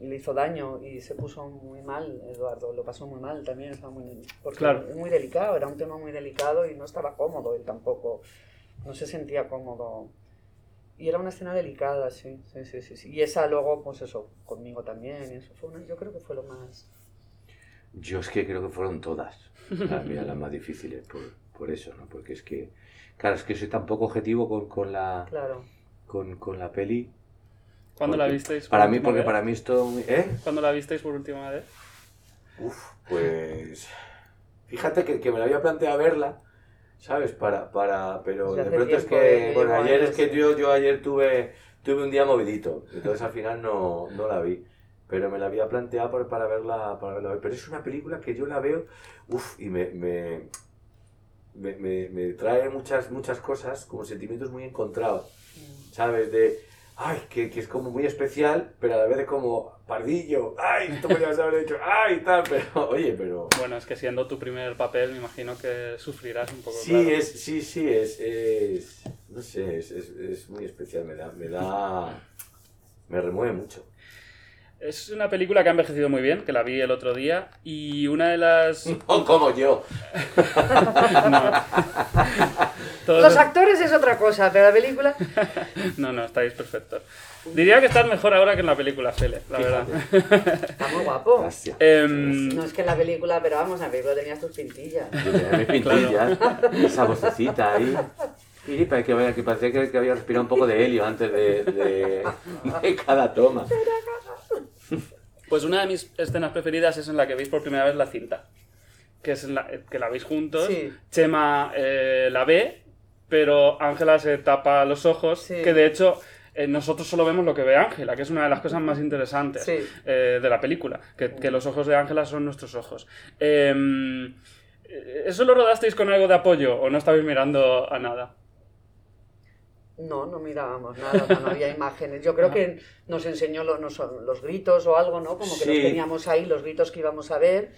Y le hizo daño y se puso muy mal, Eduardo. Lo pasó muy mal también. Estaba muy, porque Claro. es muy delicado, era un tema muy delicado y no estaba cómodo él tampoco. No se sentía cómodo. Y era una escena delicada, sí, sí, sí, sí, sí. Y esa luego, pues eso, conmigo también, y eso fue una- yo creo que fue lo más... Yo es que creo que fueron todas las, mías las más difíciles, por, por eso, ¿no? Porque es que, claro, es que soy tan poco objetivo con, con la, Claro. con, con la peli. ¿Cuándo la visteis? por Para mí, porque vez? para mí esto... muy- ¿Eh? ¿Cuándo la visteis por última vez? Uf, pues... Fíjate que, que me la había planteado verla, ¿sabes? Para, para, pero Ya de hace pronto es que, bueno, ayer es que yo, yo ayer tuve, tuve un día movidito, entonces al final no, no la vi. Pero me la había planteado por- para verla, para verla hoy. Pero es una película que yo la veo, uff, y me, me, me, me- me trae muchas, muchas cosas, como sentimientos muy encontrados, ¿sabes? De, ay, que, que es como muy especial, pero a la vez es como pardillo, ay, esto podrías haber hecho, ay, tal, pero, oye, pero... Bueno, es que siendo tu primer papel, me imagino que sufrirás un poco. Sí, claro. es, sí, sí, es, es no sé, es, es, es muy especial, me da, me da, me remueve mucho. Es una película que ha envejecido muy bien, que la vi el otro día, y una de las... No como yo. No. Todos Los actores es otra cosa, pero la película... No, no, estáis perfectos. Diría que estás mejor ahora que en la película, Fele, la verdad. Está muy guapo. Em, No es que en la película, pero vamos, en la película tenías tus pintillas. Tenía mis pintillas, esa vocecita ahí. Y pa- que, vaya- que parecía que, que había respirado un poco de helio antes de, de- de cada toma. Pues una de mis escenas preferidas es en la que veis por primera vez la cinta. Que es en la que la veis juntos. Sí. Chema eh, la ve, pero Ángela se tapa los ojos. Sí. Que de hecho eh, nosotros solo vemos lo que ve Ángela, que es una de las cosas más interesantes Sí. eh, de la película. Que, que los ojos de Ángela son nuestros ojos. Em, ¿Eso lo rodasteis con algo de apoyo o no estabais mirando a nada? No, no mirábamos nada, no, había imágenes. Yo creo que nos enseñó lo- nos- los gritos o algo, ¿no? Como que los Sí. teníamos ahí, los gritos que íbamos a ver,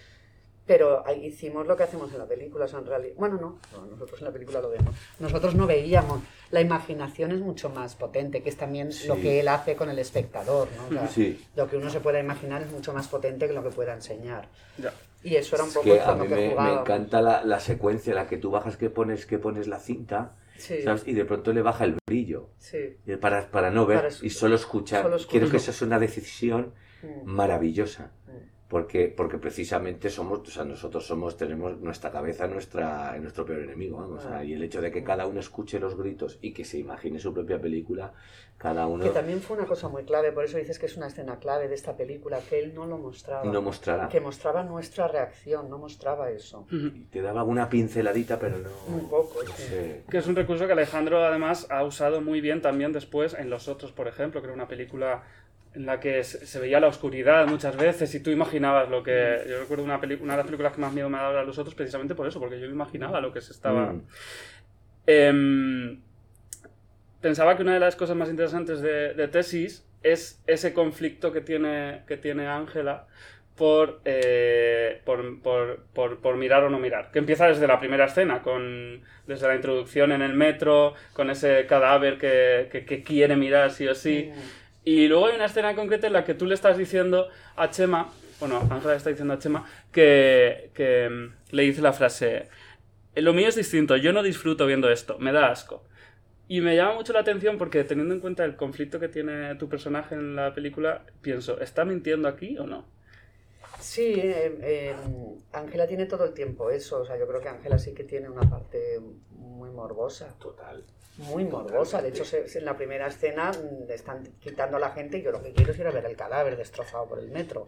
pero hicimos lo que hacemos en la película, en realidad... Bueno, no, no, nosotros en la película lo vemos. Nosotros no veíamos. La imaginación es mucho más potente, que es también lo que él hace con el espectador, ¿no? O sea, Sí. Lo que uno se pueda imaginar es mucho más potente que lo que pueda enseñar. Ya. Y eso era un Es poco que con a mí que me, me encanta la, la secuencia, la que tú bajas que pones, que pones la cinta, Sí, ¿sabes? Y de pronto le baja el brillo. Para, para no ver Para y solo escuchar. solo Creo que escuchar. esa es una decisión Mm, maravillosa. Porque, porque precisamente somos, o sea, nosotros somos, tenemos nuestra cabeza nuestra, nuestro peor enemigo, vamos. Ah. y el hecho de que cada uno escuche los gritos y que se imagine su propia película, cada uno Que también fue una cosa muy clave, por eso dices que es una escena clave de esta película, que él no lo mostraba. no mostrará. que mostraba nuestra reacción, no mostraba eso. Y te daba una pinceladita, pero no. Un poco, no sé. Que es un recurso que Alejandro además ha usado muy bien también después en Los Otros, por ejemplo, que era una película en la que se veía la oscuridad muchas veces y tú imaginabas lo que... Yo recuerdo una, peli- una de las películas que más miedo me ha dado a Los Otros precisamente por eso, porque yo imaginaba lo que se estaba... Mm. Em, pensaba que una de las cosas más interesantes de, de Tesis es ese conflicto que tiene que tiene Ángela por, eh, por, por- por- por mirar o no mirar. Que empieza desde la primera escena, con, desde la introducción en el metro, con ese cadáver que, que- que quiere mirar sí o sí. Y luego hay una escena concreta en la que tú le estás diciendo a Chema, bueno, Ángela le está diciendo a Chema, que, que mm, le dice la frase, lo mío es distinto, yo no disfruto viendo esto, me da asco. Y me llama mucho la atención porque teniendo en cuenta el conflicto que tiene tu personaje en la película, pienso, ¿está mintiendo aquí o no? Sí, eh, eh, Ángela tiene todo el tiempo eso, o sea, yo creo que Ángela sí que tiene una parte muy morbosa, Total. muy morbosa. De hecho, se- se- en la primera escena mm, están quitando a la gente y yo lo que quiero es ir a ver el cadáver destrozado por el metro,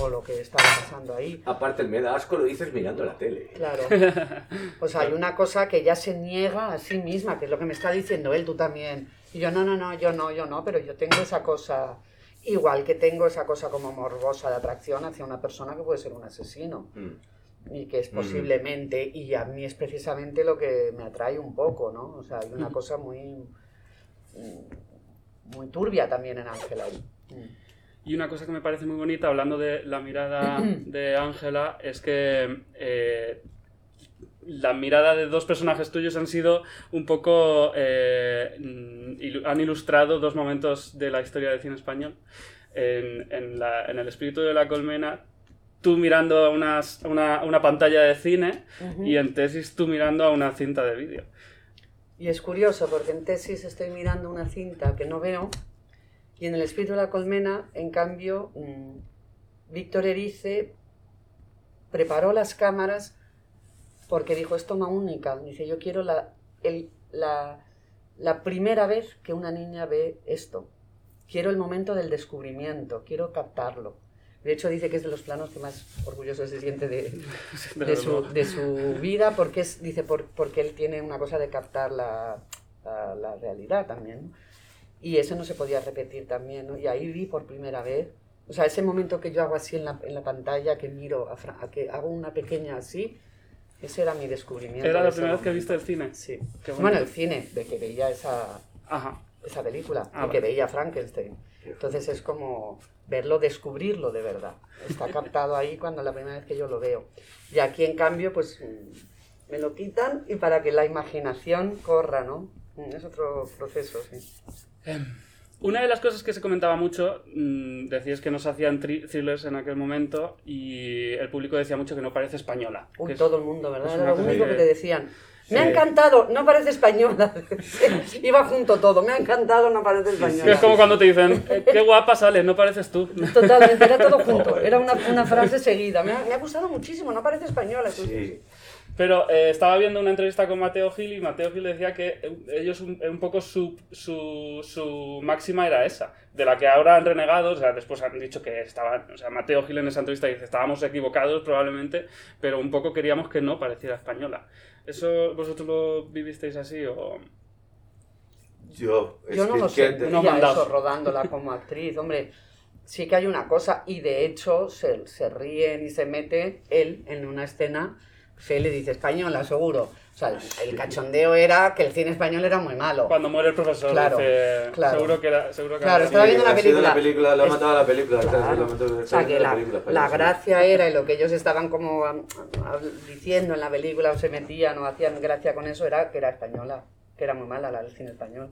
o lo que estaba pasando ahí. Aparte, el me da asco lo dices mirando la tele. Claro. O sea, hay una cosa que ya se niega a sí misma, que es lo que me está diciendo él, tú también. Y yo, no, no, no, yo no, yo no, pero yo tengo esa cosa, igual que tengo esa cosa como morbosa de atracción hacia una persona que puede ser un asesino. Mm. Y que es posiblemente, y a mí es precisamente lo que me atrae un poco, ¿no? O sea, hay una cosa muy, mm, muy turbia también en Ángela. Mm. Y una cosa que me parece muy bonita, hablando de la mirada de Ángela, es que eh, la mirada de dos personajes tuyos han sido un poco... eh, han ilustrado dos momentos de la historia del cine español. En, en la- en El espíritu de la colmena, tú mirando a, unas- a una, a una pantalla de cine y en tesis tú mirando a una cinta de vídeo. Y es curioso porque en tesis estoy mirando una cinta que no veo y en El espíritu de la colmena, en cambio, mm, Víctor Erice preparó las cámaras porque dijo, es toma única. Dice, yo quiero la, el- la, la primera vez que una niña ve esto. Quiero el momento del descubrimiento, quiero captarlo. De hecho, dice que es de los planos que más orgulloso se siente de, de su, de su vida, porque es, dice, por- porque él tiene una cosa de captar la, la, la realidad también. ¿no? Y eso no se podía repetir también, ¿no? Y ahí vi por primera vez, o sea, ese momento que yo hago así en la, en la pantalla, que miro, a, Fra- a que hago una pequeña así, ese era mi descubrimiento. Era de la primera vez que viste el cine. Sí. Bueno, el cine, de que veía esa, Ajá. esa película, Ah, y que veía Frankenstein. Entonces es como verlo, descubrirlo de verdad. Está captado ahí cuando la primera vez que yo lo veo. Y aquí, en cambio, pues mm, me lo quitan y para que la imaginación corra, ¿no? Mm, Es otro proceso, sí. Una de las cosas que se comentaba mucho, mm, decías que no se hacían thrillers en aquel momento y el público decía mucho que no parece española. Uy, que es- todo el mundo, ¿verdad? Era lo único que- que te decían. Me ha Sí. encantado, no parece española. Iba junto todo, me ha encantado, no parece española. es como cuando te dicen, "Eh, qué guapa sales, no pareces tú. Totalmente, era todo junto, era una, una frase seguida. Me ha, me ha gustado muchísimo, no parece española. Sí. Pero eh, estaba viendo una entrevista con Mateo Gil y Mateo Gil decía que eh, ellos un, un poco su, su, su máxima era esa, de la que ahora han renegado, o sea, después han dicho que estaban, o sea, Mateo Gil en esa entrevista dice, estábamos equivocados probablemente, pero un poco queríamos que no pareciera española. ¿Eso vosotros lo vivisteis así o...? Yo, es Yo no que- lo sé, que- no eso rodándola como actriz, hombre. Sí que hay una cosa, y de hecho se, se ríen y se mete él en una escena, se le dice española, seguro. O sea, el, cachondeo era que el cine español era muy malo. Cuando muere el profesor, Claro, dice, claro. seguro que era... Seguro que Claro, era- estaba viendo ha la sido la película. película, lo ha matado a la película. claro, Claro. lo ha matado- O sea, que la, película, la gracia era, y lo que ellos estaban como diciendo en la película, o se metían o hacían gracia con eso, era que era española, que era muy mala la del cine español.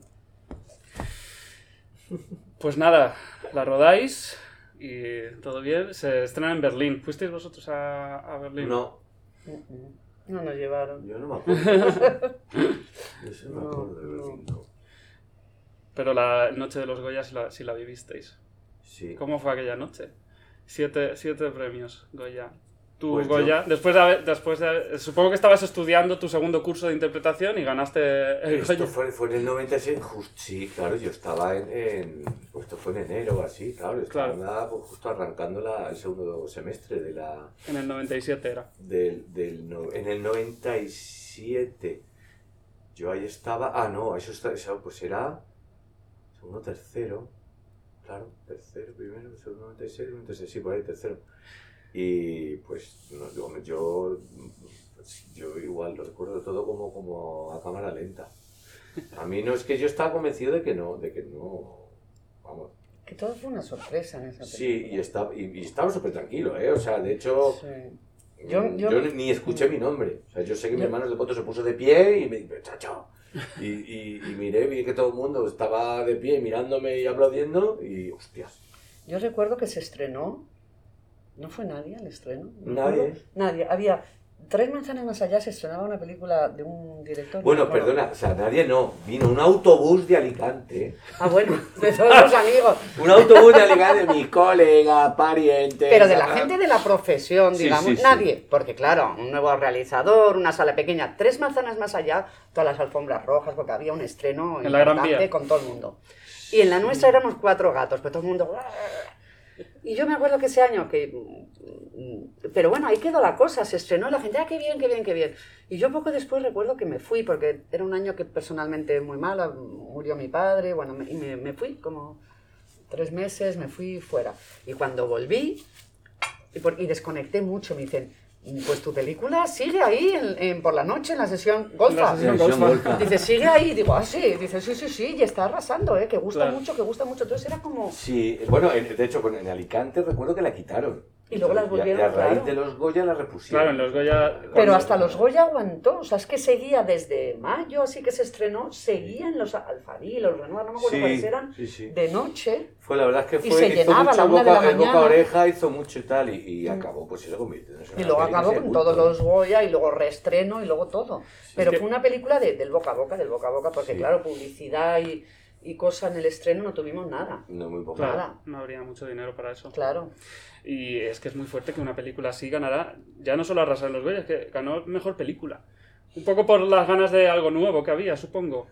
Pues nada, la rodáis y todo bien. Se estrena en Berlín. ¿Fuisteis vosotros a, a Berlín? No, No nos llevaron. yo no me acuerdo. Yo sí me No, acuerdo de no. Pero la noche de los Goya sí la, sí la vivisteis. Sí. ¿Cómo fue aquella noche? Siete, siete premios, Goya. Tú, Pues yo- Goya, después de, haber- después de haber- Supongo que estabas estudiando tu segundo curso de interpretación y ganaste el Esto Goya. fue, fue en el 96, just, sí, claro, yo estaba en, en- pues esto fue en enero o así, claro, estaba Claro. nada, pues, justo arrancando la- el segundo semestre de la, En el 97 era. del, del no- en el 97. Yo ahí estaba, ah no, eso, está, eso pues era segundo, tercero, claro, tercero, primero, segundo, 96, 96, sí, por ahí, tercero. Y pues no, yo, yo, pues, yo igual lo recuerdo todo como, como a cámara lenta. A mí no es que yo estaba convencido de que no, de que no, vamos. Que todo fue una sorpresa en esa Sí, y estaba, y, y estaba súper tranquilo, ¿eh? O sea, de hecho, Sí. yo, Yo- yo- ni escuché mi nombre. O sea, yo sé que mi hermano de foto se puso de pie y me dijo, chacho. Y, y, y miré, vi que todo el mundo estaba de pie mirándome y aplaudiendo y, hostias. Yo recuerdo que se estrenó. ¿No fue nadie al estreno? ¿No Nadie. Nadie. Había tres manzanas más allá, se estrenaba una película de un director. Bueno, no perdona, o sea, nadie no. Vino un autobús de Alicante. Ah, bueno, de todos los amigos. Un autobús de Alicante, mi colega, pariente. Pero de la gente de la profesión, digamos, sí, sí. nadie. Porque claro, un nuevo realizador, una sala pequeña, tres manzanas más allá, todas las alfombras rojas, porque había un estreno En la Gran Vía. con todo el mundo. Y en la nuestra éramos cuatro gatos, pero todo el mundo... Y yo me acuerdo que ese año que... Pero bueno, ahí quedó la cosa, se estrenó y la gente, ah, qué bien, qué bien, qué bien. Y yo poco después recuerdo que me fui, porque era un año que personalmente muy malo, murió mi padre, bueno, y me, me fui como tres meses, me fui fuera. Y cuando volví, y, por- y desconecté mucho, me dicen, pues tu película sigue ahí en- en- por la noche en la sesión golfa. La sesión Televisión Golfa. Golfa. Dice, sigue ahí. Digo, ah, sí. Dice, sí, sí, sí, y está arrasando, ¿eh? Que gusta Claro. mucho, que gusta mucho. Entonces era como... Sí, bueno, en- de hecho, en Alicante recuerdo que la quitaron. Y luego las volvieron, y a, y a raíz claro. de los Goya las repusieron. Claro, en los Goya. Pero hasta los Goya aguantó, o sea, es que seguía desde mayo, así que se estrenó, seguían los Alfadí, los Renoir, no me acuerdo cuáles eran, sí, sí. de noche. Fue la verdad es que Y fue se hizo llenaba a mucho la una de boca, la el boca mañana. oreja hizo mucho y tal y, y Mm. acabó pues se convirtiéndose en Y luego acabó con todos los Goya y luego reestreno y luego todo. Pero que- fue una película de- del boca a boca, del boca a boca, porque Sí. claro, publicidad y, y cosa en el estreno no tuvimos nada. no muy poco Claro, nada. no habría mucho dinero para eso. Claro. Y es que es muy fuerte que una película así ganará, ya no solo arrasar en los Goya, es que ganó mejor película. Un poco por las ganas de algo nuevo que había, supongo.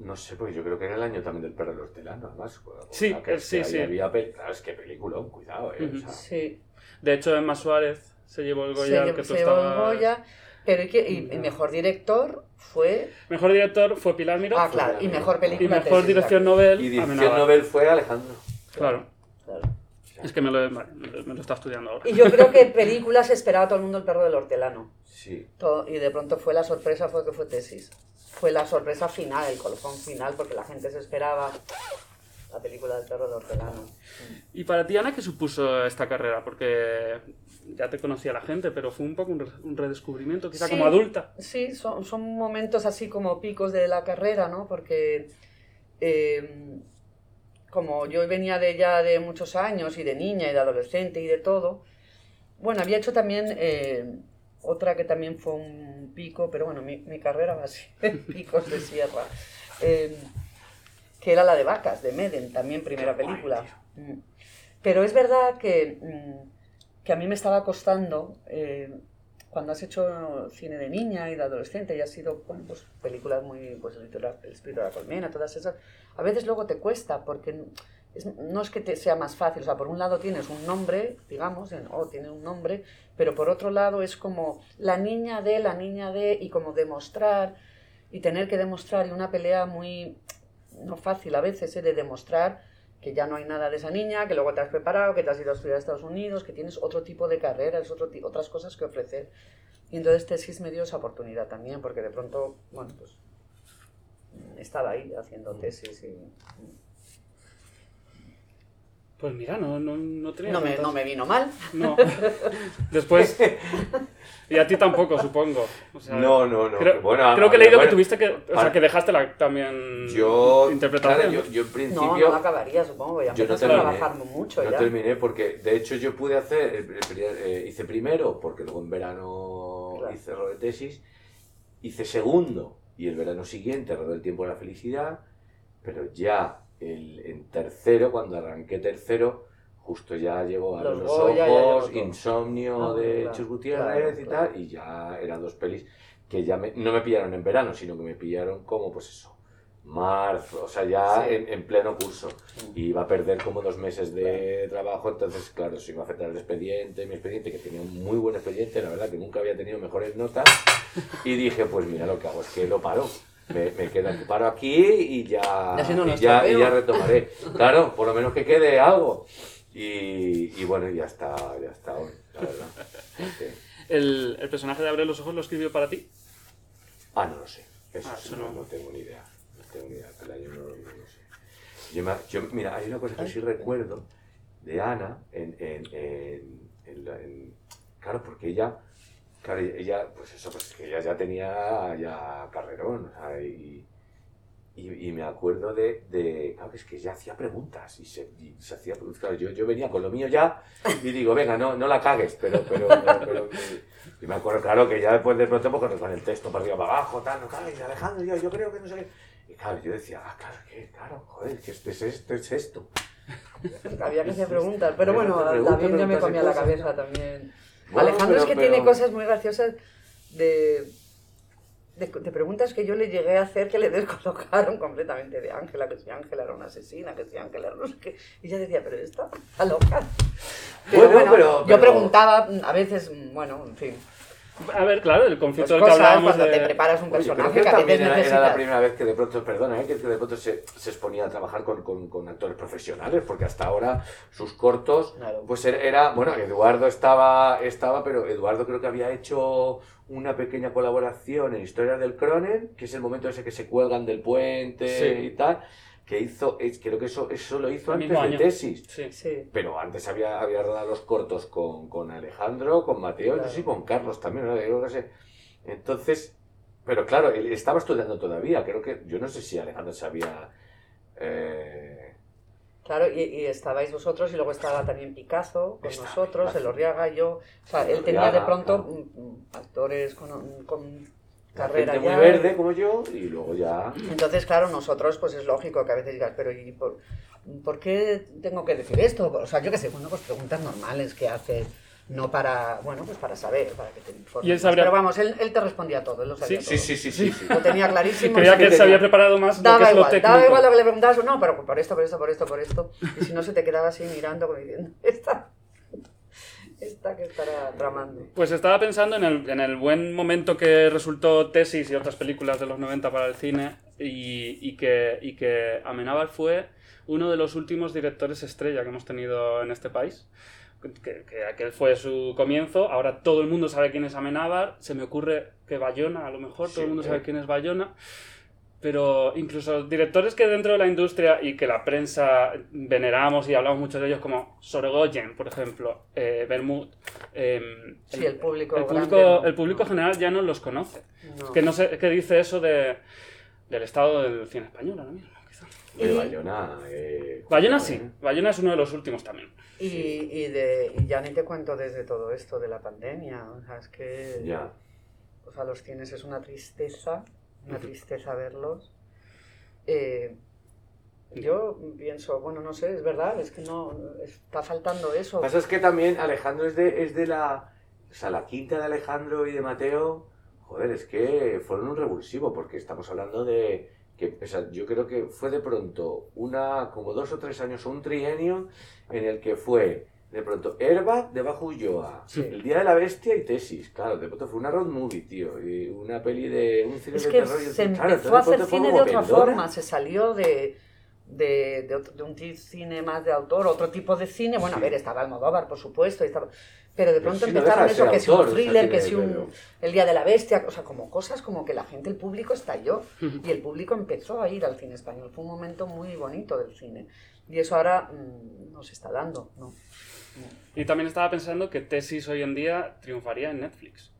no sé porque yo creo que era el año también del perro del hortelano además o Sí, sea, que, sí, que sí. había claro, es que película cuidado eh, o Ujú. sea, Sí. De hecho, Emma Suárez se llevó el Se, Goya al lle- que tú se llevó el Goya. Pero y, que- y- y mejor director fue. Mejor director fue Pilar Miró. Ah, claro. Y mejor y película. mejor Tesis, dirección claro. Nobel. y dirección. Nobel fue Alejandro Claro. Claro. Es que me lo, me lo- está estudiando ahora. Y yo creo que películas esperaba todo el mundo el perro del hortelano. sí Todo- y de pronto fue la sorpresa, fue que fue tesis. Fue la sorpresa final, el colofón final, porque la gente se esperaba la película del perro del hortelano. ¿Y para ti, Ana, qué supuso esta carrera? Porque ya te conocía la gente, pero fue un poco un redescubrimiento, quizá Sí. como adulta. Sí, son, son momentos así como picos de la carrera, ¿no? Porque eh, como yo venía de ya de muchos años y de niña y de adolescente y de todo, bueno, había hecho también eh, otra que también fue un pico, pero bueno, mi, mi carrera va así, en picos de sierra, eh, que era la de Vacas, de Meden, también primera película. Mm. Pero es verdad que, mm, que a mí me estaba costando, eh, cuando has hecho cine de niña y de adolescente y has sido, bueno, pues películas muy, pues el espíritu de la- colmena, todas esas, a veces luego te cuesta porque no es que te sea más fácil, o sea, por un lado tienes un nombre, digamos, en, oh, tiene un nombre, pero por otro lado es como la niña de, la niña de, y como demostrar, y tener que demostrar, y una pelea muy, no fácil a veces, ¿eh? de demostrar que ya no hay nada de esa niña, que luego te has preparado, que te has ido a estudiar a Estados Unidos, que tienes otro tipo de carreras, otro otras cosas que ofrecer. Y entonces Tesis me dio esa oportunidad también, porque de pronto, bueno, pues mm, estaba ahí haciendo tesis y Pues mira, no, no, no tenía no me, no vino mal. No. Después. Y a ti tampoco, supongo. O sea, no no no Creo, bueno, creo que he leído que tuviste que. O sea, que dejaste la, también. yo Interpretación. claro, yo, yo en No, principio no la acabaría, supongo, ya Yo no empezaste a terminé. trabajar mucho no ya. terminé porque, de hecho, yo pude hacer, el- el primer- eh, hice primero, porque luego en verano Claro. hice rol de tesis, hice segundo, y el verano siguiente rodé el tiempo de la felicidad, pero ya el, en tercero, cuando arranqué tercero, justo ya llegó a Los ya ojos. Insomnio Ah, de claro, Chus Gutiérrez claro, y tal, y ya eran dos pelis que ya me- no me pillaron en verano, sino que me pillaron como, pues eso, marzo, o sea, ya Sí. en, en pleno curso. Y iba a perder como dos meses de trabajo, entonces, claro, se iba a afectar el expediente, mi expediente, que tenía un muy buen expediente, la verdad que nunca había tenido mejores notas, y dije, pues mira, lo que hago es que lo paro. Me, me quedo aquí, paro aquí y ya, Y ya, y tropeo. ya retomaré. Claro, por lo menos que quede algo. Y, y bueno, ya está, ya está hoy, la verdad. Sí. El, el personaje de Abre los ojos lo escribió para ti. Ah, no lo sé. Eso Ah, eso no, no. no tengo ni idea. No tengo ni idea. Año no, no lo sé. Yo, me- yo- mira, hay una cosa que sí recuerdo de Ana en, en, en, en- claro, porque ella, claro, ella, pues eso, pues que ella ya tenía ya carrerón, o sea, y, y, y me acuerdo de, de, claro, es que ella hacía preguntas y se, y se hacía preguntas, claro, yo, yo venía con lo mío ya y digo, venga, no, no la cagues, pero, pero, pero, pero- y me acuerdo, claro, que ya después de pronto, pues, con- con el texto para arriba, para abajo, tal, no cagues, Alejandro, yo, yo creo que no sé qué. Y claro, yo decía, ah, claro, que, claro, joder, que esto es esto, es esto. Había que hacer preguntas, pero bueno, también ya me comía la cabeza también. Alejandro es que pero- tiene cosas muy graciosas de, de, de preguntas que yo le llegué a hacer que le descolocaron completamente de Ángela, que si Ángela era una asesina, que si Ángela era no sé qué. Y ella decía, pero esta está loca. Pero Bueno, bueno, pero- yo preguntaba a veces, bueno, en fin, A ver, claro, el conflicto pues del que hablábamos cuando de... te preparas un Oye, personaje que que a veces también era, era la primera vez que de pronto, perdona, ¿eh? que de pronto se, se exponía a trabajar con, con- con actores profesionales, porque hasta ahora sus cortos, Claro. pues era- bueno, Eduardo estaba, estaba, pero Eduardo creo que había hecho una pequeña colaboración en Historias del Cronen, que es el momento ese que se cuelgan del puente Sí. y tal, que hizo, es, creo que eso, eso lo hizo antes de tesis. Sí. Sí. Pero antes había, había rodado los cortos con, con Alejandro, con Mateo, Claro. no sé si con Carlos también, ¿no? Yo no sé. Entonces, pero claro, él estaba estudiando todavía, creo que, yo no sé si Alejandro sabía... eh, Claro, y, y estabais vosotros y luego estaba también Picasso con nosotros, Picasso. el Orriaga, yo. O sea, él tenía de pronto claro. actores con, con carrera gente ya. muy verde como yo, y luego ya... Entonces, claro, nosotros, pues es lógico que a veces digas, pero ¿y por, por qué tengo que decir esto? O sea, yo qué sé, bueno, pues preguntas normales que haces, no para, bueno, pues para saber, para que te informes. Y él sabría- Pero vamos, él, él te respondía todo, él lo sabía Sí, todo. Sí, sí, sí, sí. Lo tenía clarísimo. Creía que él se había preparado más lo que Daba es lo igual, daba igual lo que le preguntabas, no, pero por esto, por esto, por esto, por esto. Y si no, se te quedaba así mirando, como diciendo, esta, esta que estará tramando. Pues estaba pensando en el, en el buen momento que resultó Tesis y otras películas de los 90 para el cine y, y que, y que Amenábar fue uno de los últimos directores estrella que hemos tenido en este país. Que, que aquel fue su comienzo, ahora todo el mundo sabe quién es Amenábar, se me ocurre que Bayona, a lo mejor todo Sí, el mundo eh. sabe quién es Bayona, pero incluso directores que dentro de la industria y que la prensa veneramos y hablamos mucho de ellos como Sorogoyen, por ejemplo, eh, Bermud, em, Sí, el público el público, el público general ya no los conoce. No. Es que no sé qué dice eso de, del estado del cine español ahora mismo, quizá. De Bayona. Eh, Bayona ¿cómo, sí, eh? Bayona es uno de los últimos también. Y, y, de, y ya ni te cuento desde todo esto de la pandemia. O sea, es que Ya. o sea, los cines es una tristeza, una tristeza verlos. Eh, yo pienso, bueno, no sé, es verdad, es que no, está faltando eso. Lo que pasa es que también Alejandro es de, es de la. O sea, la quinta de Alejandro y de Mateo. Joder, es que fueron un revulsivo, porque estamos hablando de. Que, o sea, yo creo que fue de pronto una. como dos o tres años, un trienio en el que fue. De pronto, Herba de Bajo Ulloa, Sí. El Día de la Bestia y Tesis. Claro, de pronto fue una road movie, tío. Y una peli de. un cine Es de que terror. y se claro, entonces empezó a hacer cine de otra forma, se salió de, de, de, otro- de un cine más de autor, otro tipo de cine. Bueno, a ver, estaba Almodóvar, por supuesto, y estaba- pero de pronto no empezaron ser eso, que si un thriller, que si un El Día de la Bestia, o sea, como cosas como que la gente, el público estalló y el público empezó a ir al cine español. Fue un momento muy bonito del cine. Y eso ahora mm, no se está dando, ¿no? Y también estaba pensando que Tesis hoy en día triunfaría en Netflix.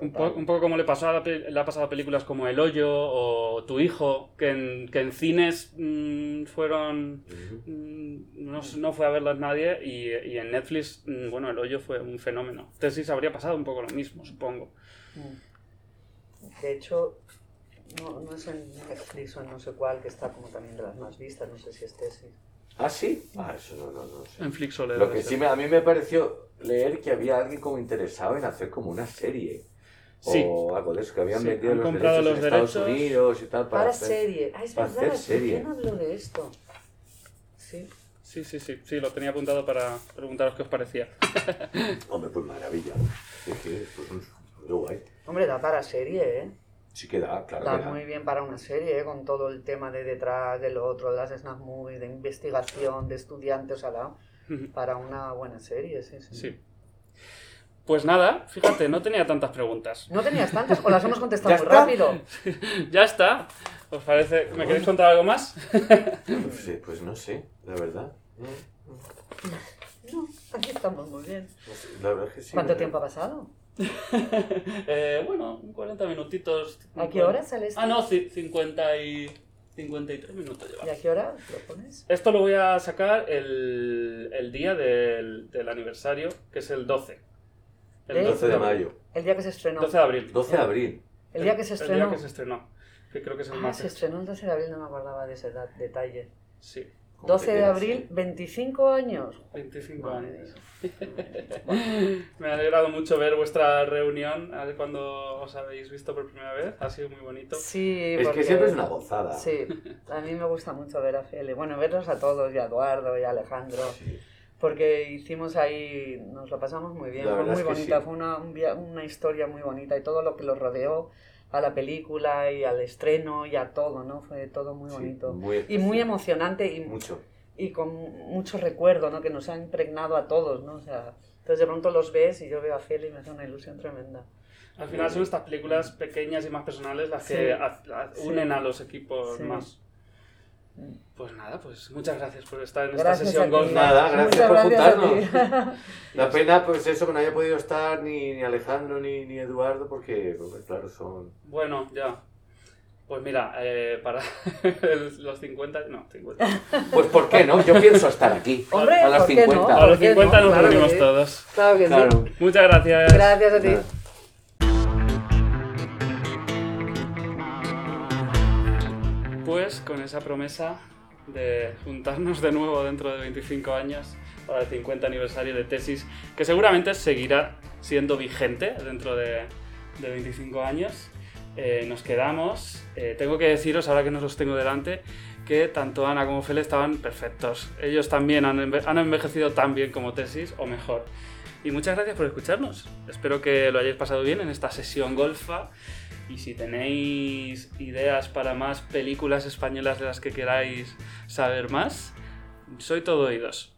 Un, po- Total. un poco como le, pasó a le ha pasado a películas como El Hoyo o Tu Hijo, que en, que en cines mm, fueron... Mm, no, no fue a verlas nadie y, y en Netflix, mm, bueno, El Hoyo fue un fenómeno. Tesis habría pasado un poco lo mismo, supongo. De hecho, no, no es en Netflix o en no sé cuál, que está como también de las más vistas, no sé si es tesis. ¿Ah, sí? Ah, eso no, no, no sé. En Flixole Lo que sí me- a mí me pareció leer que había alguien como interesado en hacer como una serie. Sí. O algo de eso, que habían Sí, vendido han los comprado derechos los en Estados derechos. Unidos y tal. Para, Para hacer- serie. Ah, es para verdad, hacer serie. ¿quién habló de esto? Sí. Sí, sí, sí, sí, lo tenía apuntado para preguntaros qué os parecía. Hombre, pues maravilla. Es que, pues, muy guay. Hombre, da para serie, ¿eh? Sí que da, claro Da que da. muy bien para una serie, ¿eh? con todo el tema de detrás, del otro, de las snap movies, de investigación, de estudiantes, o sea, da para una buena serie, sí, sí. Sí. Pues nada, fíjate, no tenía tantas preguntas. No tenías tantas, o las hemos contestado ¿Ya muy está? rápido. Ya está. ¿Os parece? ¿Me queréis contar algo más? Pues, sí, pues no sé, la verdad. No, aquí estamos muy bien. La verdad es que sí. ¿Cuánto tiempo ha pasado? Eh, bueno, 40 minutitos. ¿A qué hora sale esto? Ah, no, ci- 50 y 53 minutos ¿Y llevamos. a qué hora lo pones? Esto lo voy a sacar el, el día del, del aniversario, que es el 12. El ¿De? 12 de mayo. El día que se estrenó. 12 de abril. 12 de abril. El día que se El estrenó. día que se estrenó. Que creo que es el Ah, más. se estrenó el 12 de abril, no me acordaba de ese detalle. Sí, ¿Cómo 12 te de abril, eh? 25 años. 25 Madre años. Me ha alegrado mucho ver vuestra reunión cuando os habéis visto por primera vez. Ha sido muy bonito. Sí, Es porque- que siempre es una gozada. Sí, a mí me gusta mucho ver a Feli. Bueno, verlos a todos, y a Eduardo, y a Alejandro. Sí. Porque hicimos ahí, nos lo pasamos muy bien, La fue muy es que bonita, sí. fue una, un una historia muy bonita y todo lo que los rodeó a la película y al estreno y a todo, ¿no? Fue todo muy Sí, bonito. muy y muy emocionante y, Mucho. y con mucho recuerdo, ¿no? Que nos ha impregnado a todos, ¿no? O sea, entonces de pronto los ves y yo veo a Feli y me hace una ilusión tremenda. Al final son estas películas pequeñas y más personales las Sí. que a- Sí. unen a los equipos Sí. más. Pues nada, pues muchas gracias por estar en Gracias esta sesión golf. Nada, gracias Muchas por gracias juntarnos. La pena, pues eso, que no haya podido estar ni, ni Alejandro ni, ni Eduardo, porque, claro, son... Bueno, ya. Pues mira, eh, para los 50, no, 50. Pues ¿por qué no? Yo pienso estar aquí. Hombre, a las ¿por qué no? 50. A los ¿por qué 50 nos Claro reunimos todos. Claro que sí. Claro. Muchas gracias. Gracias a ti. Nada. Pues con esa promesa de juntarnos de nuevo dentro de 25 años para el 50 aniversario de tesis, que seguramente seguirá siendo vigente dentro de, de 25 años. eh, nos quedamos. Eh, tengo que deciros, ahora que no los tengo delante, que tanto Ana como Fele estaban perfectos. Ellos también han, han envejecido tan bien como tesis, o mejor. Y muchas gracias por escucharnos. Espero que lo hayáis pasado bien en esta sesión golfa. Y si tenéis ideas para más películas españolas de las que queráis saber más, soy todo oídos.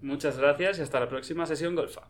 Muchas gracias y hasta la próxima sesión golfa.